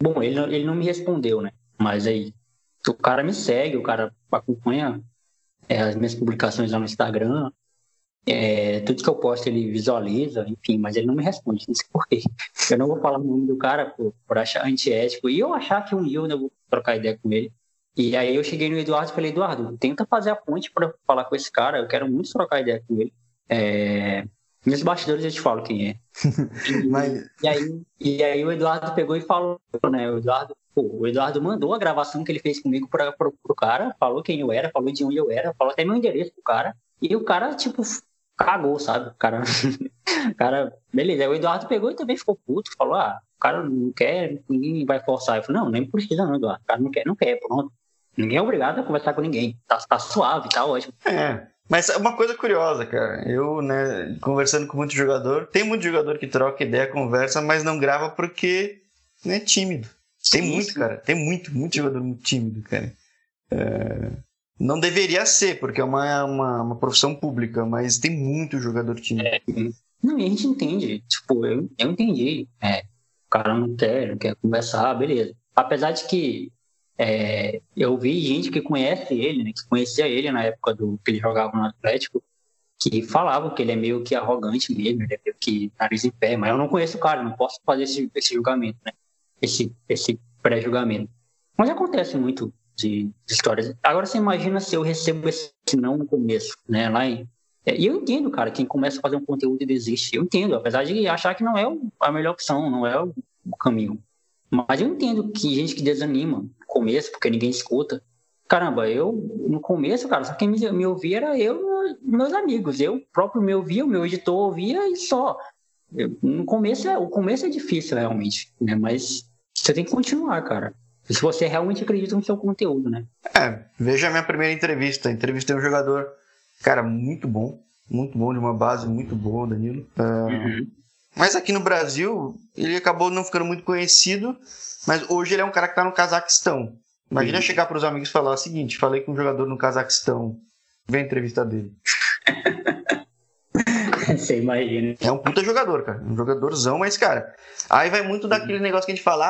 Bom, ele, ele não me respondeu, né? Mas aí, o cara me segue, o cara acompanha é, as minhas publicações lá no Instagram. É, tudo que eu posto ele visualiza, enfim, mas ele não me responde, não sei. Eu não vou falar o nome do cara por, por achar antiético. E eu achar que um eu vou trocar ideia com ele. E aí eu cheguei no Eduardo e falei, Eduardo, tenta fazer a ponte para falar com esse cara, eu quero muito trocar ideia com ele. É, nos bastidores eu te falo quem é. Mas... e, aí, e aí o Eduardo pegou e falou, né? O Eduardo, pô, o Eduardo mandou a gravação que ele fez comigo para pro, pro cara, falou quem eu era, falou de onde eu era, falou até meu endereço pro cara. E o cara, tipo, cagou, sabe? O cara, o cara, beleza. Aí o Eduardo pegou e também ficou puto, falou: ah, o cara não quer, ninguém vai forçar. Eu falei: não, nem precisa, não, Eduardo. O cara não quer, não quer, pronto. Ninguém é obrigado a conversar com ninguém. Tá, tá suave, tá ótimo. É. Mas uma coisa curiosa, cara. Eu, né, conversando com muito jogador, tem muito jogador que troca ideia, conversa, mas não grava porque né, é tímido. Tem sim, muito, sim. cara. Tem muito, muito jogador muito tímido, cara. É... Não deveria ser, porque é uma, uma, uma, profissão pública, mas tem muito jogador tímido. É. Não, a gente entende. Tipo, eu, eu entendi. É, o cara não quer, não quer conversar, beleza. Apesar de que é, eu vi gente que conhece ele, né, que conhecia ele na época do que ele jogava no Atlético, que falavam que ele é meio que arrogante mesmo, ele é meio que nariz em pé, mas eu não conheço o cara, não posso fazer esse, esse julgamento, né? Esse, esse pré-julgamento. Mas acontece muito de, de, histórias. Agora você imagina se eu recebo esse não no começo, né? Lá em, é, e eu entendo, cara, quem começa a fazer um conteúdo e desiste. Eu entendo, apesar de achar que não é a melhor opção, não é o caminho. Mas eu entendo que gente que desanima começo, porque ninguém escuta. Caramba, eu, no começo, cara, só quem me, me ouvia era eu e meus amigos. Eu próprio me ouvia, o meu editor ouvia e só. Eu, no começo, é, o começo é difícil, realmente, né? Mas você tem que continuar, cara. Se você realmente acredita no seu conteúdo, né? É, veja a minha primeira entrevista. Entrevistei um jogador, cara, muito bom. Muito bom, de uma base muito boa, Danilo. Uh, uhum. Mas aqui no Brasil, ele acabou não ficando muito conhecido, mas hoje ele é um cara que está no Cazaquistão. Imagina uhum. chegar para os amigos e falar o seguinte: falei com um jogador no Cazaquistão, vem entrevista dele. Você imagina. É um puta jogador, cara. Um jogadorzão, mas, cara, aí vai muito daquele negócio que a gente fala: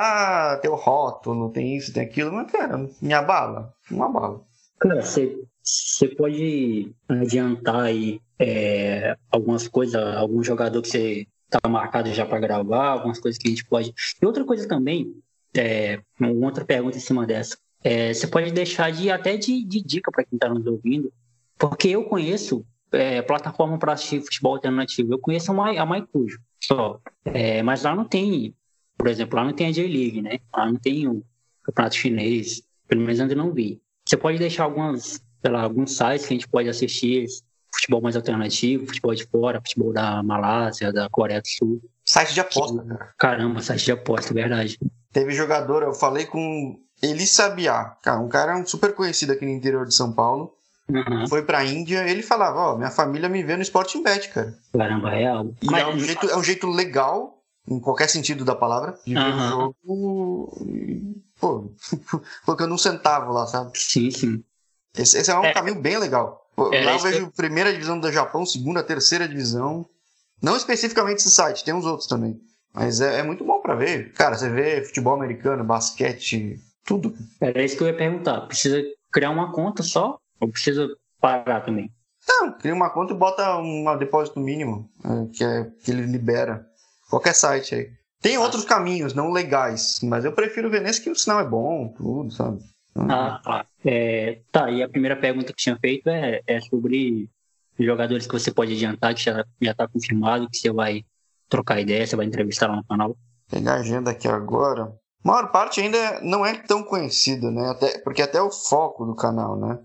ah, tem o rótulo, tem isso, tem aquilo, mas, cara, me abala. Não abala. Cara, você, você pode adiantar aí é, algumas coisas, algum jogador que você tá marcado já para gravar, algumas coisas que a gente pode. E outra coisa também, é, uma outra pergunta em cima dessa, é, você pode deixar de até de, de dica para quem está nos ouvindo, porque eu conheço é, plataforma para assistir futebol alternativo, eu conheço a, MyCujo só, é, mas lá não tem, por exemplo, lá não tem a J-League, né? Lá não tem o campeonato chinês, pelo menos ainda não vi. Você pode deixar algumas, sei lá, alguns sites que a gente pode assistir futebol mais alternativo, futebol de fora, futebol da Malásia, da Coreia do Sul. Site de aposta, cara. Caramba, site de aposta, verdade. Teve jogador, eu falei com Eli Sabiá, cara, um cara super conhecido aqui no interior de São Paulo. Uhum. Foi pra Índia, ele falava, ó, oh, minha família me vê no Sporting Bet, cara. Caramba, real. E Mas... é, um jeito, é um jeito legal, em qualquer sentido da palavra, de ver uhum. o jogo pô, colocando um centavo lá, sabe? Sim, sim. Esse, esse é um é. caminho bem legal. É, lá eu vejo primeira divisão do Japão, segunda, terceira divisão. Não especificamente esse site, tem uns outros também. Mas é, é muito bom para ver. Cara, você vê futebol americano, basquete, tudo. Era isso que eu ia perguntar. Precisa criar uma conta só? Ou precisa parar também? Não, cria uma conta e bota um depósito mínimo, é, que, é, que ele libera. Qualquer site aí. Tem outros caminhos, não legais, mas eu prefiro ver nesse que o sinal é bom, tudo, sabe? Ah, tá. É, tá, e a primeira pergunta que tinha feito é, é sobre jogadores que você pode adiantar, que já, já tá confirmado, que você vai trocar ideia, você vai entrevistar lá no canal. Pegar a agenda aqui agora. maior parte ainda não é tão conhecido, né? Até, porque até o foco do canal, né?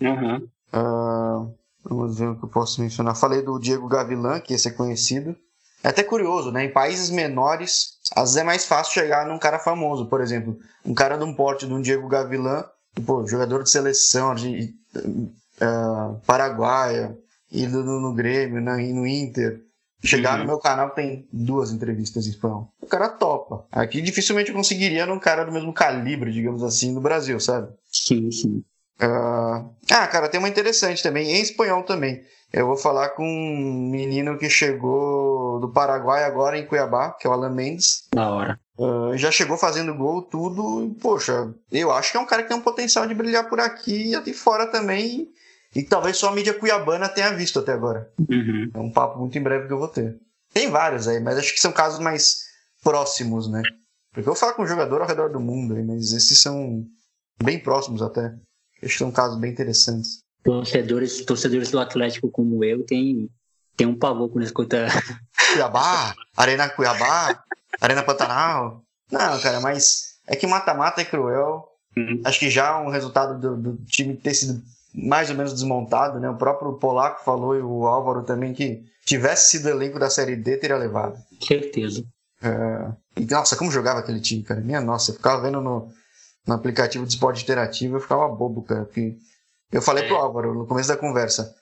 Uhum. Uh, vamos ver o que eu posso mencionar. Falei do Diego Gavilan, que esse é conhecido. É até curioso, né? Em países menores, às vezes é mais fácil chegar num cara famoso. Por exemplo, um cara de um porte de um Diego Gavilan, pô, jogador de seleção de, uh, paraguaia, ido no, no Grêmio, né, no Inter. Chegar uhum. no meu canal tem duas entrevistas em espanhol. O cara topa. Aqui dificilmente eu conseguiria num cara do mesmo calibre, digamos assim, no Brasil, sabe? Sim, sim. Uh... Ah, cara, tem uma interessante também, em espanhol também. Eu vou falar com um menino que chegou do Paraguai agora em Cuiabá, que é o Alan Mendes. Da hora. Uh, já chegou fazendo gol, tudo. E, poxa, eu acho que é um cara que tem um potencial de brilhar por aqui e aqui fora também. E talvez só a mídia cuiabana tenha visto até agora. Uhum. É um papo muito em breve que eu vou ter. Tem vários aí, mas acho que são casos mais próximos, né? Porque eu falo com um jogador ao redor do mundo, aí, mas esses são bem próximos até. Acho que são casos bem interessantes. Torcedores, torcedores do Atlético como eu tem, tem um pavor quando escuta. Cuiabá, Arena Cuiabá, Arena Pantanal. Não, cara, mas é que mata-mata é cruel. Uhum. Acho que já um resultado do, do time ter sido mais ou menos desmontado, né? O próprio Polaco falou e o Álvaro também que tivesse sido elenco da Série D teria levado. Certeza. É... E, nossa, como jogava aquele time, cara. Minha nossa, eu ficava vendo no, no aplicativo de esporte interativo, eu ficava bobo, cara. Porque eu falei é. pro Álvaro no começo da conversa,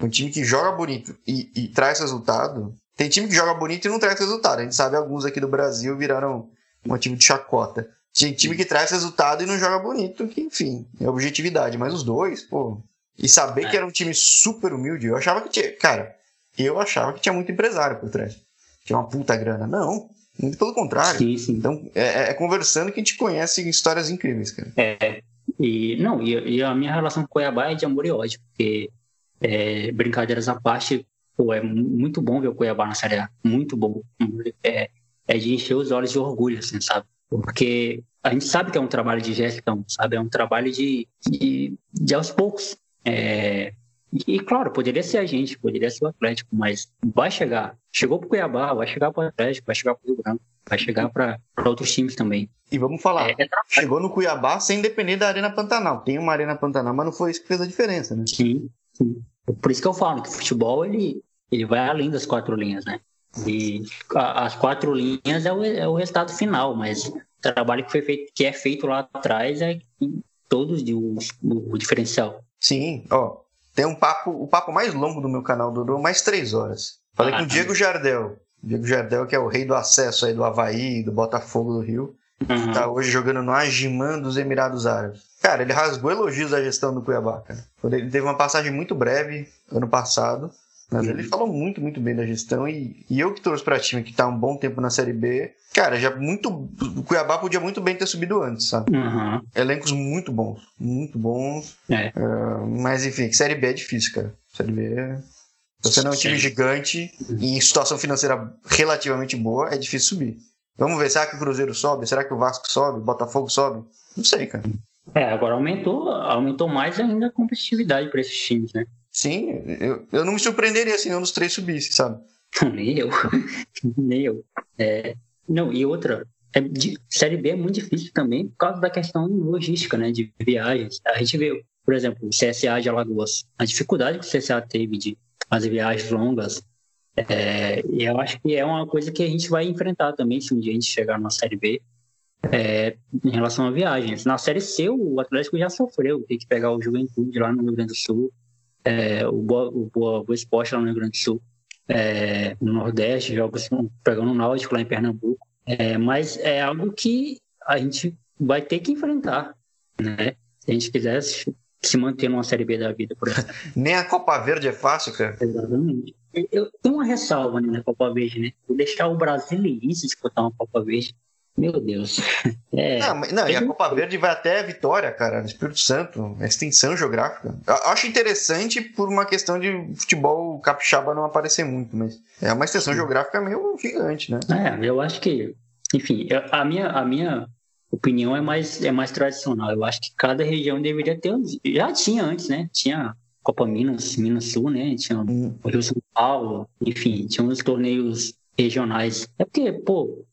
um time que joga bonito e, e traz resultado. Tem time que joga bonito e não traz resultado. A gente sabe alguns aqui do Brasil viraram motivo de chacota. Tem time que traz resultado e não joga bonito, que enfim, é objetividade. Mas os dois, pô. E saber é. que era um time super humilde, eu achava que tinha. Cara, eu achava que tinha muito empresário por trás. Tinha uma puta grana. Não, muito pelo contrário. Sim, sim. Então, é, é, conversando que a gente conhece histórias incríveis, cara. É. E, não, e, e a minha relação com Cuiabá é de amor e ódio, porque, é, brincadeiras à parte, pô, é muito bom ver o Cuiabá na Série A. Muito bom. É, é de encher os olhos de orgulho, assim, sabe? porque a gente sabe que é um trabalho de gestão, sabe? É um trabalho de, de, de aos poucos. É, e, claro, poderia ser a gente, poderia ser o Atlético, mas vai chegar. Chegou para o Cuiabá, vai chegar para o Atlético, vai chegar para o Rio Branco, vai chegar para outros times também. E vamos falar, é, é chegou no Cuiabá sem depender da Arena Pantanal. Tem uma Arena Pantanal, mas não foi isso que fez a diferença, né? Sim, sim. Por isso que eu falo que o futebol ele, ele vai além das quatro linhas, né? E as quatro linhas é o, é o resultado final, mas o trabalho que, foi feito, que é feito lá atrás é todos o, o, diferencial. Sim, ó. Tem um papo, o papo mais longo do meu canal durou mais três horas. Falei ah, com o Diego Jardel. Diego Jardel, que é o rei do acesso aí do Havaí, do Botafogo do Rio. Uhum. Tá hoje jogando no Agiman dos Emirados Árabes. Cara, ele rasgou elogios da gestão do Cuiabá, cara. Ele teve uma passagem muito breve ano passado. Mas ele falou muito, muito bem da gestão. E, e eu que trouxe pra time que tá um bom tempo na Série B, cara, já muito. O Cuiabá podia muito bem ter subido antes, sabe? Uhum. Elencos muito bons. Muito bons. É. Uh, mas enfim, Série B é difícil, cara. Série B é. Você não é um time gigante e em situação financeira relativamente boa, é difícil subir. Vamos ver, será que o Cruzeiro sobe? Será que o Vasco sobe? O Botafogo sobe? Não sei, cara. É, agora aumentou, aumentou mais ainda a competitividade para esses times, né? Sim, eu, eu não me surpreenderia se nenhum dos três subisse, sabe? Nem eu. Nem eu. É, não, e outra, é, de, Série B é muito difícil também por causa da questão logística, né? De viagens. A gente vê, por exemplo, o CSA de Alagoas. A dificuldade que o CSA teve de fazer viagens longas. É, eu acho que é uma coisa que a gente vai enfrentar também se um dia a gente chegar na Série B. É, em relação a viagens. Na Série C, o Atlético já sofreu, tem que pegar o Juventude lá no Rio Grande do Sul, é, o, Boa, o Boa, Boa Esporte lá no Rio Grande do Sul, é, no Nordeste, jogos pegando o Náutico lá em Pernambuco. É, mas é algo que a gente vai ter que enfrentar, né? Se a gente quiser se manter numa Série B da vida, por exemplo. Nem a Copa Verde é fácil, cara. Exatamente. Eu tenho uma ressalva né, na Copa Verde, né? Vou deixar o Brasiliense disputar uma Copa Verde meu Deus. É, não, não, e a Copa Verde vai até Vitória, cara, no Espírito Santo, extensão geográfica. Eu acho interessante por uma questão de futebol capixaba não aparecer muito, mas é uma extensão Sim. geográfica meio gigante, né? É, eu acho que, enfim, a minha, a minha opinião é mais, é mais tradicional. Eu acho que cada região deveria ter, já tinha antes, né? Tinha Copa Minas, Minas Sul, né? Tinha hum. o Rio São Paulo, enfim, tinha uns torneios regionais. É porque, pô,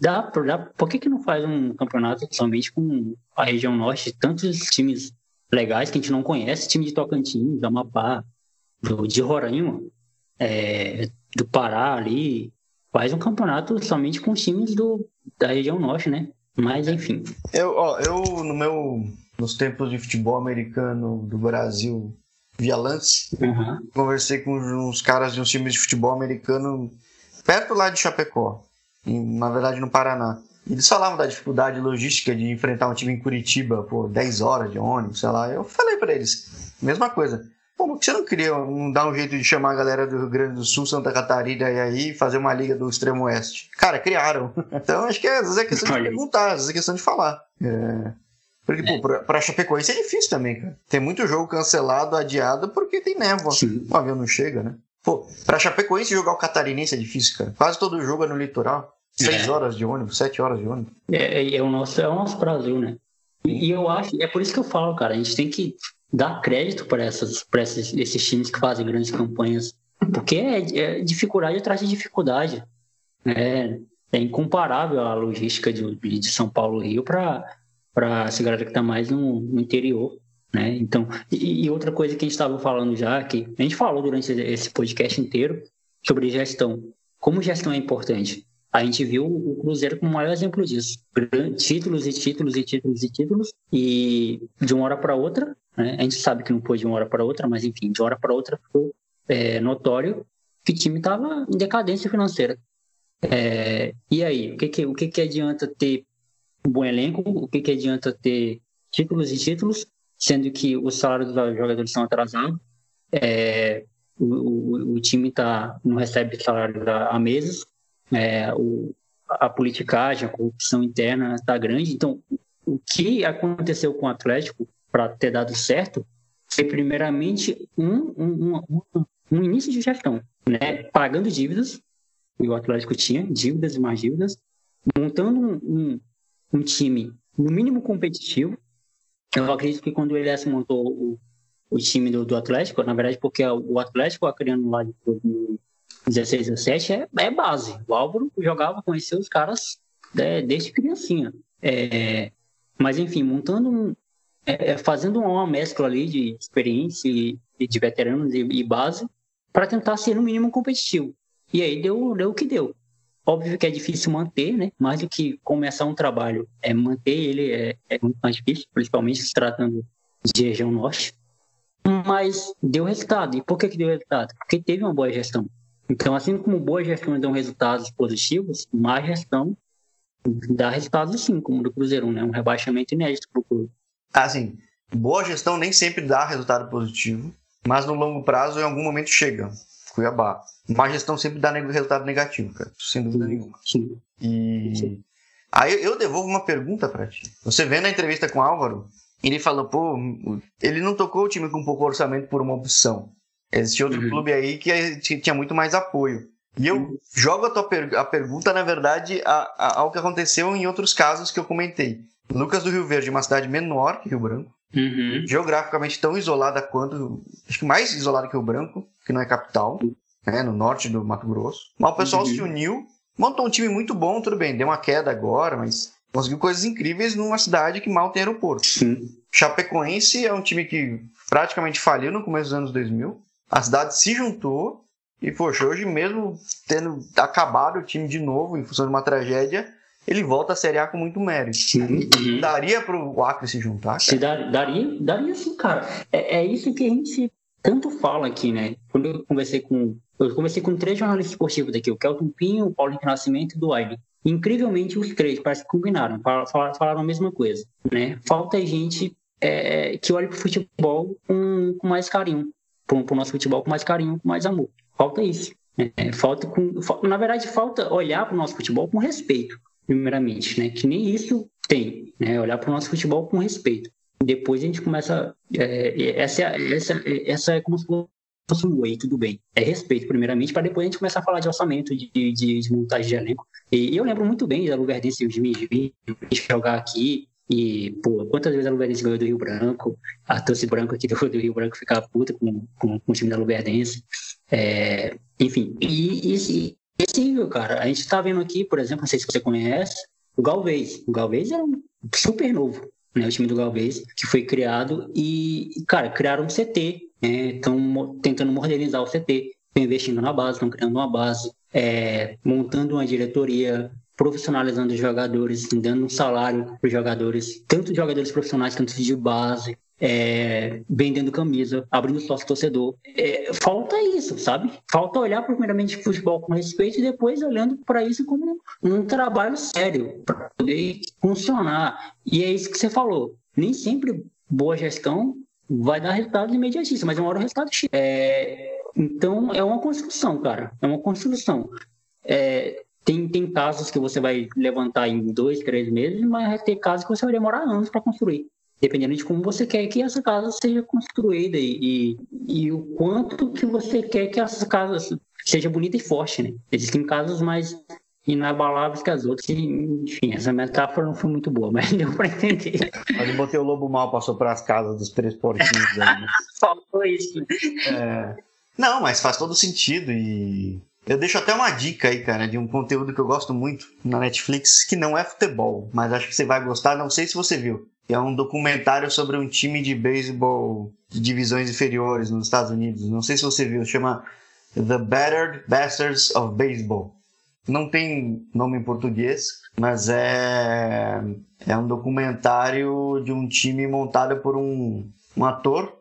dá, dá, por que, que não faz um campeonato somente com a região norte? Tantos times legais que a gente não conhece, time de Tocantins, do Amapá, do, de Roraima, é, do Pará ali, faz um campeonato somente com times do, da região norte, né? Mas enfim. Eu, ó, eu no meu nos tempos de futebol americano do Brasil via lance, uhum. conversei com uns caras de uns times de futebol americano perto lá de Chapecó, na verdade no Paraná. Eles falavam da dificuldade logística de enfrentar um time em Curitiba por 10 horas de ônibus, sei lá. Eu falei para eles, mesma coisa. Por que você não queria não dar um jeito de chamar a galera do Rio Grande do Sul, Santa Catarina e aí fazer uma liga do extremo oeste? Cara, criaram. Então acho que é, às vezes é questão de perguntar, às vezes é questão de falar. É... Porque, pô, pra, pra Chapecoense é difícil também, cara. Tem muito jogo cancelado, adiado, porque tem névoa. Sim. O avião não chega, né? Pô, pra Chapecoense jogar o catarinense é difícil, cara. Quase todo jogo é no litoral. Seis é. horas de ônibus, sete horas de ônibus. É, é, é, o, nosso, é o nosso Brasil, né? E, e eu acho, é por isso que eu falo, cara, a gente tem que dar crédito para essas, pra esses, esses times que fazem grandes campanhas, porque é, é dificuldade atrás de dificuldade. É, é incomparável a logística de, de São Paulo Rio para essa galera que está mais no, no, interior. Né? Então, e, e outra coisa que a gente estava falando já, que a gente falou durante esse podcast inteiro sobre gestão. Como gestão é importante? A gente viu o Cruzeiro como o maior exemplo disso. Títulos e títulos e títulos e títulos. E de uma hora para outra, né? a gente sabe que não foi de uma hora para outra, mas enfim, de uma hora para outra ficou é, notório que o time estava em decadência financeira. É, e aí, o que, que, o que, que adianta ter um bom elenco? O que, que adianta ter títulos e títulos, sendo que os salários dos jogadores são atrasados? É, o, o, o, time tá, não recebe salário há meses, é, o, a politicagem, a corrupção interna está grande. Então, o que aconteceu com o Atlético para ter dado certo foi, primeiramente, um, um, um, um, início de gestão, né? pagando dívidas, e o Atlético tinha dívidas e mais dívidas, montando um, um, time, no mínimo, competitivo. Eu acredito que quando o Elias montou o, o time do, do, Atlético, na verdade, porque o Atlético, criando lá de 16, 17 é, é base. O Álvaro jogava, conhecia os caras é, desde criancinha. É, mas, enfim, montando um. É, é, fazendo uma mescla ali de experiência e, de veteranos e, e base para tentar ser no mínimo competitivo. E aí deu, deu o que deu. Óbvio que é difícil manter, né? Mais do que começar um trabalho, é manter ele é, é muito mais difícil, principalmente se tratando de região norte. Mas deu resultado. E por que, que deu resultado? Porque teve uma boa gestão. Então, assim como boa gestão dão resultados positivos, má gestão dá resultados sim, como do Cruzeiro, né? Um rebaixamento inédito para o clube. Assim, boa gestão nem sempre dá resultado positivo, mas no longo prazo, em algum momento, chega. Cuiabá. Má gestão sempre dá resultado negativo, cara, sem dúvida sim, nenhuma. Sim. E sim. aí eu devolvo uma pergunta para ti. Você vê na entrevista com o Álvaro, ele falou, pô, ele não tocou o time com pouco orçamento por uma opção. Existia outro uhum. clube aí que tinha muito mais apoio. E eu uhum. jogo a, tua per a pergunta, na verdade, a, a, ao que aconteceu em outros casos que eu comentei. Lucas do Rio Verde, uma cidade menor que Rio Branco, uhum. geograficamente tão isolada quanto, acho que mais isolada que Rio Branco, que não é capital, né, no norte do Mato Grosso. Mas o pessoal uhum. se uniu, montou um time muito bom, tudo bem, deu uma queda agora, mas conseguiu coisas incríveis numa cidade que mal tem aeroporto. Sim. Chapecoense é um time que praticamente faliu no começo dos anos 2000, a cidade se juntou e, poxa, hoje mesmo tendo acabado o time de novo em função de uma tragédia, ele volta a Série A com muito mérito. Sim. Daria para o Acre se juntar? Cara? Se dar, daria, daria sim, cara. É, é isso que a gente tanto fala aqui, né? Quando eu conversei com. Eu conversei com três jornalistas esportivos daqui, o Kelton Pinho, o Paulo Nascimento e o Duaile. Incrivelmente, os três parece que combinaram, falaram, falaram a mesma coisa, né? Falta gente é, que olhe para o futebol com, com mais carinho para o nosso futebol com mais carinho, com mais amor. Falta isso. É, falta com, na verdade, falta olhar para o nosso futebol com respeito, primeiramente, né? Que nem isso tem, né? Olhar para o nosso futebol com respeito. Depois a gente começa. É, essa, essa, essa é como se fosse um oi, tudo bem. É respeito, primeiramente, para depois a gente começar a falar de orçamento, de, de, de montagem de elenco. E, eu lembro muito bem da Luverdense de mim, de jogar aqui, e, pô, quantas vezes a Luverdense ganhou do Rio Branco? A torcida branco aqui do, do Rio Branco ficava puta com, com, com, o time da Luverdense. É, enfim, e, e, inesquecível, cara. A gente tá vendo aqui, por exemplo, não sei se você conhece, o Galvez. O Galvez era um super novo, né? O time do Galvez, que foi criado e, cara, criaram um CT. Estão né? tentando modernizar o CT, estão investindo na base, estão criando uma base, é, montando uma diretoria, profissionalizando os jogadores, dando um salário para os jogadores, tanto jogadores profissionais quanto de base, é, vendendo camisa, abrindo sócio torcedor. É, falta isso, sabe? Falta olhar primeiramente o futebol com respeito e depois olhando para isso como um trabalho sério para poder funcionar. E é isso que você falou. Nem sempre boa gestão vai dar resultado imediatíssimo, mas uma hora o resultado chega. É, então é uma construção, cara. É uma construção. É, tem, tem casos que você vai levantar em dois, três meses, mas ter casos que você vai demorar anos para construir. Dependendo de como você quer que essa casa seja construída e, e, e, o quanto que você quer que essa casa seja bonita e forte, né? Existem casas mais inabaláveis que as outras. E, enfim, essa metáfora não foi muito boa, mas deu para entender. Mas eu botei o lobo mal passou para as casas dos três porquinhos aí. Né? Faltou isso. É... Não, mas faz todo sentido e eu deixo até uma dica aí, cara, de um conteúdo que eu gosto muito na Netflix, que não é futebol, mas acho que você vai gostar, não sei se você viu. É um documentário sobre um time de beisebol de divisões inferiores nos Estados Unidos. Não sei se você viu, chama The Battered Bastards of Baseball. Não tem nome em português, mas é, é um documentário de um time montado por um, um ator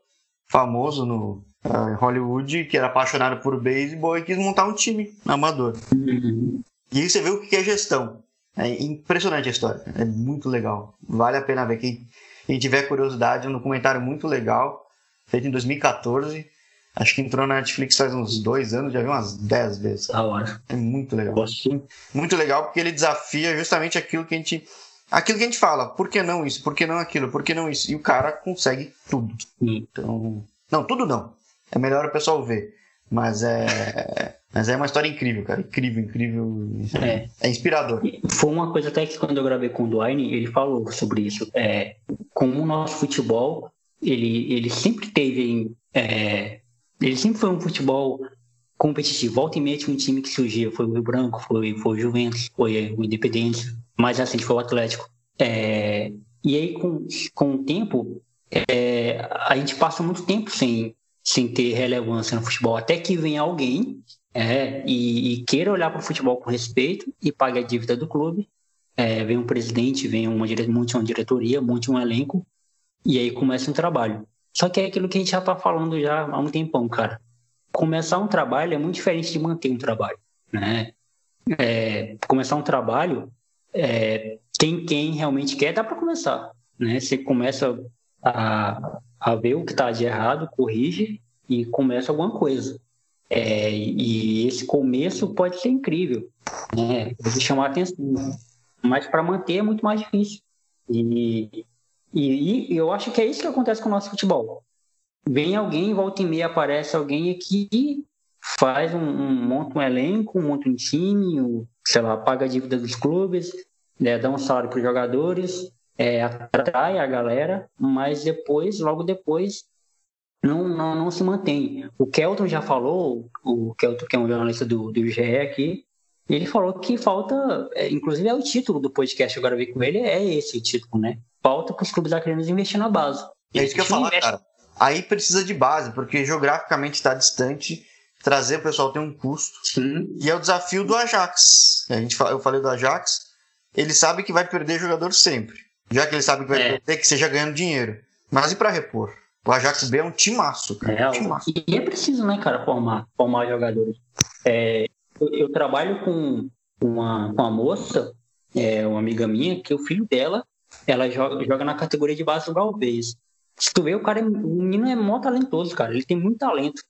famoso no, uh, Hollywood, que era apaixonado por beisebol e quis montar um time amador. Uhum. E aí você vê o que é gestão. É impressionante a história. É muito legal. Vale a pena ver. Quem, quem tiver curiosidade, é um documentário muito legal, feito em 2014. Acho que entrou na Netflix faz uns dois anos, já vi umas dez vezes. Da hora. É muito legal. Gosto. Muito legal porque ele desafia justamente aquilo que a gente. Aquilo que a gente fala, por que não isso? Por que não aquilo? Por que não isso? E o cara consegue tudo. Então. Não, tudo não. É melhor o pessoal ver. Mas é. Mas é uma história incrível, cara. Incrível, incrível. É, é inspirador. Foi uma coisa até que quando eu gravei com o Dwayne, ele falou sobre isso. É, como o nosso futebol, ele, ele sempre teve. É, ele sempre foi um futebol competitivo. Volta e meia tinha um time que surgia. Foi o Rio Branco, foi, foi o Juventus, foi o Independência. Mais recente foi o Atlético. É, e aí, com, com o tempo, é, a gente passa muito tempo sem, sem ter relevância no futebol, até que venha alguém é, e, e, queira olhar para o futebol com respeito e pague a dívida do clube. É, vem um presidente, vem uma, monte uma diretoria, monte um elenco, e aí começa um trabalho. Só que é aquilo que a gente já está falando já há um tempão, cara. Começar um trabalho é muito diferente de manter um trabalho, né? É, começar um trabalho, é, quem, quem realmente quer, dá para começar, né? Você começa a, a ver o que está de errado, corrige e começa alguma coisa. É, e esse começo pode ser incrível, né? Pode chamar atenção, mas para manter é muito mais difícil. E, e, e, eu acho que é isso que acontece com o nosso futebol. Vem alguém, volta e meia aparece alguém aqui, faz um, um monta um elenco, monta um time, sei lá, paga a dívida dos clubes, né, dá um salário para os jogadores, é, atrai a galera, mas depois, logo depois, não, não, não se mantém. O Kelton já falou, o Kelton, que é um jornalista do, do GE aqui, ele falou que falta, é, inclusive é o título do podcast que eu gravei com ele, é esse o título, né? Falta para os clubes acreanos investir na base. É isso que eu ia falar, investe... cara. Aí precisa de base, porque geograficamente está distante, trazer o pessoal tem um custo. Sim. E é o desafio do Ajax. A gente, eu falei do Ajax, ele sabe que vai perder jogador sempre. Já que ele sabe que vai é. perder, que seja ganhando dinheiro. Mas e para repor? O Ajax B é um timaço, cara. É, um timaço. E é preciso, né, cara, formar, formar jogadores. É, eu, eu, trabalho com uma, com uma moça, é, uma amiga minha, que o filho dela, ela joga, joga na categoria de base do Galvez. Se tu vê, o cara, é, o menino é mó talentoso, cara. Ele tem muito talento.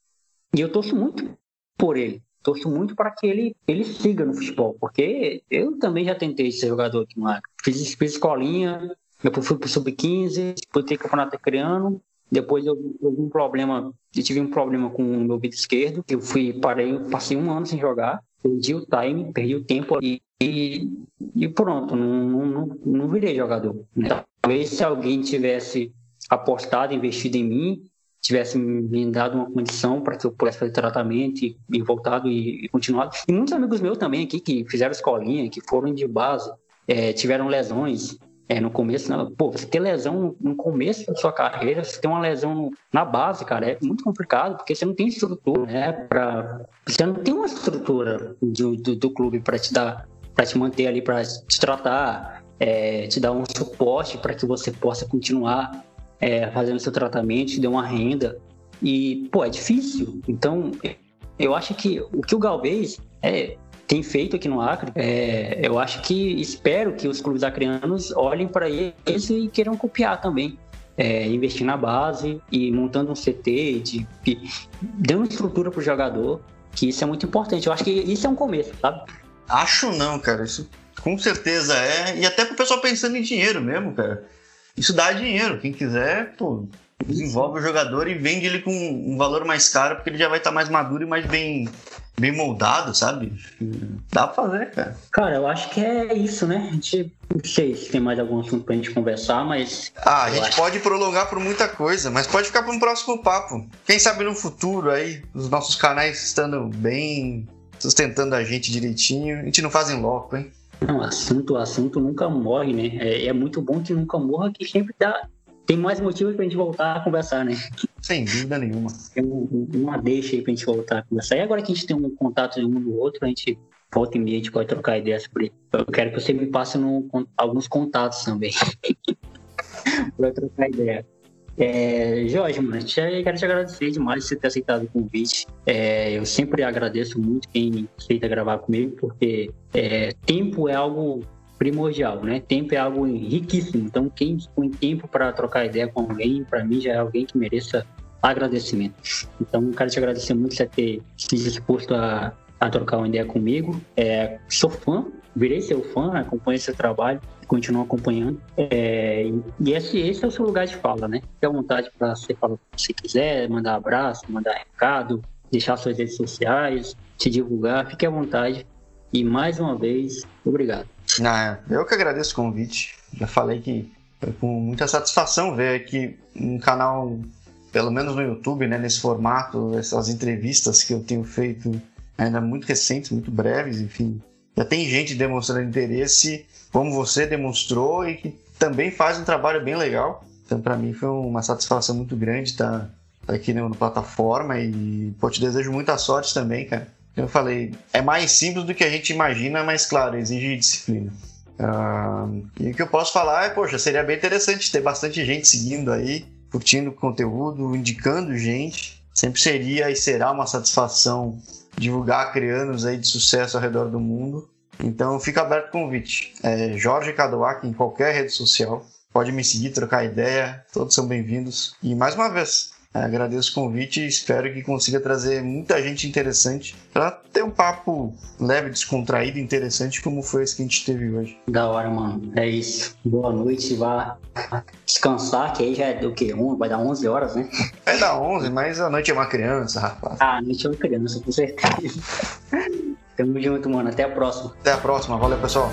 E eu torço muito por ele torço muito para que ele, ele siga no futebol, porque eu também já tentei ser jogador aqui no Acre. Fiz, fiz escolinha, depois fui para o Sub-15, disputei campeonato criando, depois eu, tive um problema, eu tive um problema com o meu ouvido esquerdo, eu fui, parei, passei um ano sem jogar, perdi o time, perdi o tempo e, e, e pronto, não, não, não virei jogador. Né? Talvez se alguém tivesse apostado, investido em mim, tivesse me dado uma condição para que eu pudesse fazer tratamento e, e voltado e, e, continuado. E muitos amigos meus também aqui que fizeram escolinha, que foram de base, é, tiveram lesões é, no começo. Não, pô, você ter lesão no começo da sua carreira, você ter uma lesão na base, cara, é muito complicado, porque você não tem estrutura, né? Pra, você não tem uma estrutura do, do, do clube para te dar, para te manter ali, para te tratar, é, te dar um suporte para que você possa continuar é, fazendo seu tratamento, te dê uma renda. E, pô, é difícil. Então, eu acho que o que o Galvez é, tem feito aqui no Acre, é, eu acho que espero que os clubes acreanos olhem para isso e queiram copiar também. É, investir na base e montando um CT, de, de dando estrutura para o jogador, que isso é muito importante. Eu acho que isso é um começo, sabe? Acho não, cara. Isso com certeza é. E até para o pessoal pensando em dinheiro mesmo, cara. Isso dá dinheiro. Quem quiser, pô, desenvolve o jogador e vende ele com um valor mais caro, porque ele já vai estar tá mais maduro e mais bem, bem moldado, sabe? Dá pra fazer, cara. Cara, eu acho que é isso, né? A gente não sei se tem mais algum assunto pra gente conversar, mas. Ah, a gente acho... pode prolongar por muita coisa, mas pode ficar para um próximo papo. Quem sabe no futuro aí, os nossos canais estando bem, sustentando a gente direitinho, a gente não fazem loco, hein? Não, assunto, assunto nunca morre, né? É, é, muito bom que nunca morra, que sempre dá. Tem mais motivos pra gente voltar a conversar, né? Sem dúvida nenhuma. Tem um, uma deixa aí pra gente voltar a conversar. E agora que a gente tem um contato de um do outro, a gente volta e meia, a gente pode trocar ideias sobre. Eu quero que você me passe no, alguns contatos também. pra trocar ideia. É, Jorge, mano, quero te agradecer demais por você ter aceitado o convite. É, eu sempre agradeço muito quem aceita gravar comigo, porque é, tempo é algo primordial, né? Tempo é algo riquíssimo. Então, quem põe tempo para trocar ideia com alguém, para mim já é alguém que mereça agradecimento. Então, quero te agradecer muito por ter se disposto a, a trocar uma ideia comigo. É, sou fã, virei seu fã, acompanho seu trabalho continuam acompanhando. É, e esse, esse é o seu lugar de fala, né? Fique à vontade para você falar o que você quiser, mandar abraço, mandar recado, deixar suas redes sociais, te divulgar, fique à vontade. E mais uma vez, obrigado. Ah, eu que agradeço o convite. Já falei que foi com muita satisfação ver aqui um canal, pelo menos no YouTube, né, nesse formato, essas entrevistas que eu tenho feito ainda muito recentes, muito breves, enfim. Já tem gente demonstrando interesse como você demonstrou e que também faz um trabalho bem legal. Então, para mim, foi uma satisfação muito grande estar aqui na plataforma e pô, te desejo muita sorte também, cara. Eu falei, é mais simples do que a gente imagina, mas claro, exige disciplina. Uh, e o que eu posso falar é, poxa, seria bem interessante ter bastante gente seguindo aí, curtindo o conteúdo, indicando gente. Sempre seria e será uma satisfação divulgar crianos aí de sucesso ao redor do mundo. Então fica aberto o convite. É Jorge Cadoac em qualquer rede social. Pode me seguir, trocar ideia. Todos são bem-vindos. E mais uma vez, agradeço o convite e espero que consiga trazer muita gente interessante para ter um papo leve, descontraído, interessante como foi esse que a gente teve hoje. Da hora, mano. É isso. Boa noite. Vá descansar, que aí já é do que? Vai dar 11 horas, né? Vai dar 11, mas a noite é uma criança, rapaz. Ah, a noite é uma criança, com certeza. Tamo junto, mano. Até a próxima. Até a próxima. Valeu, pessoal.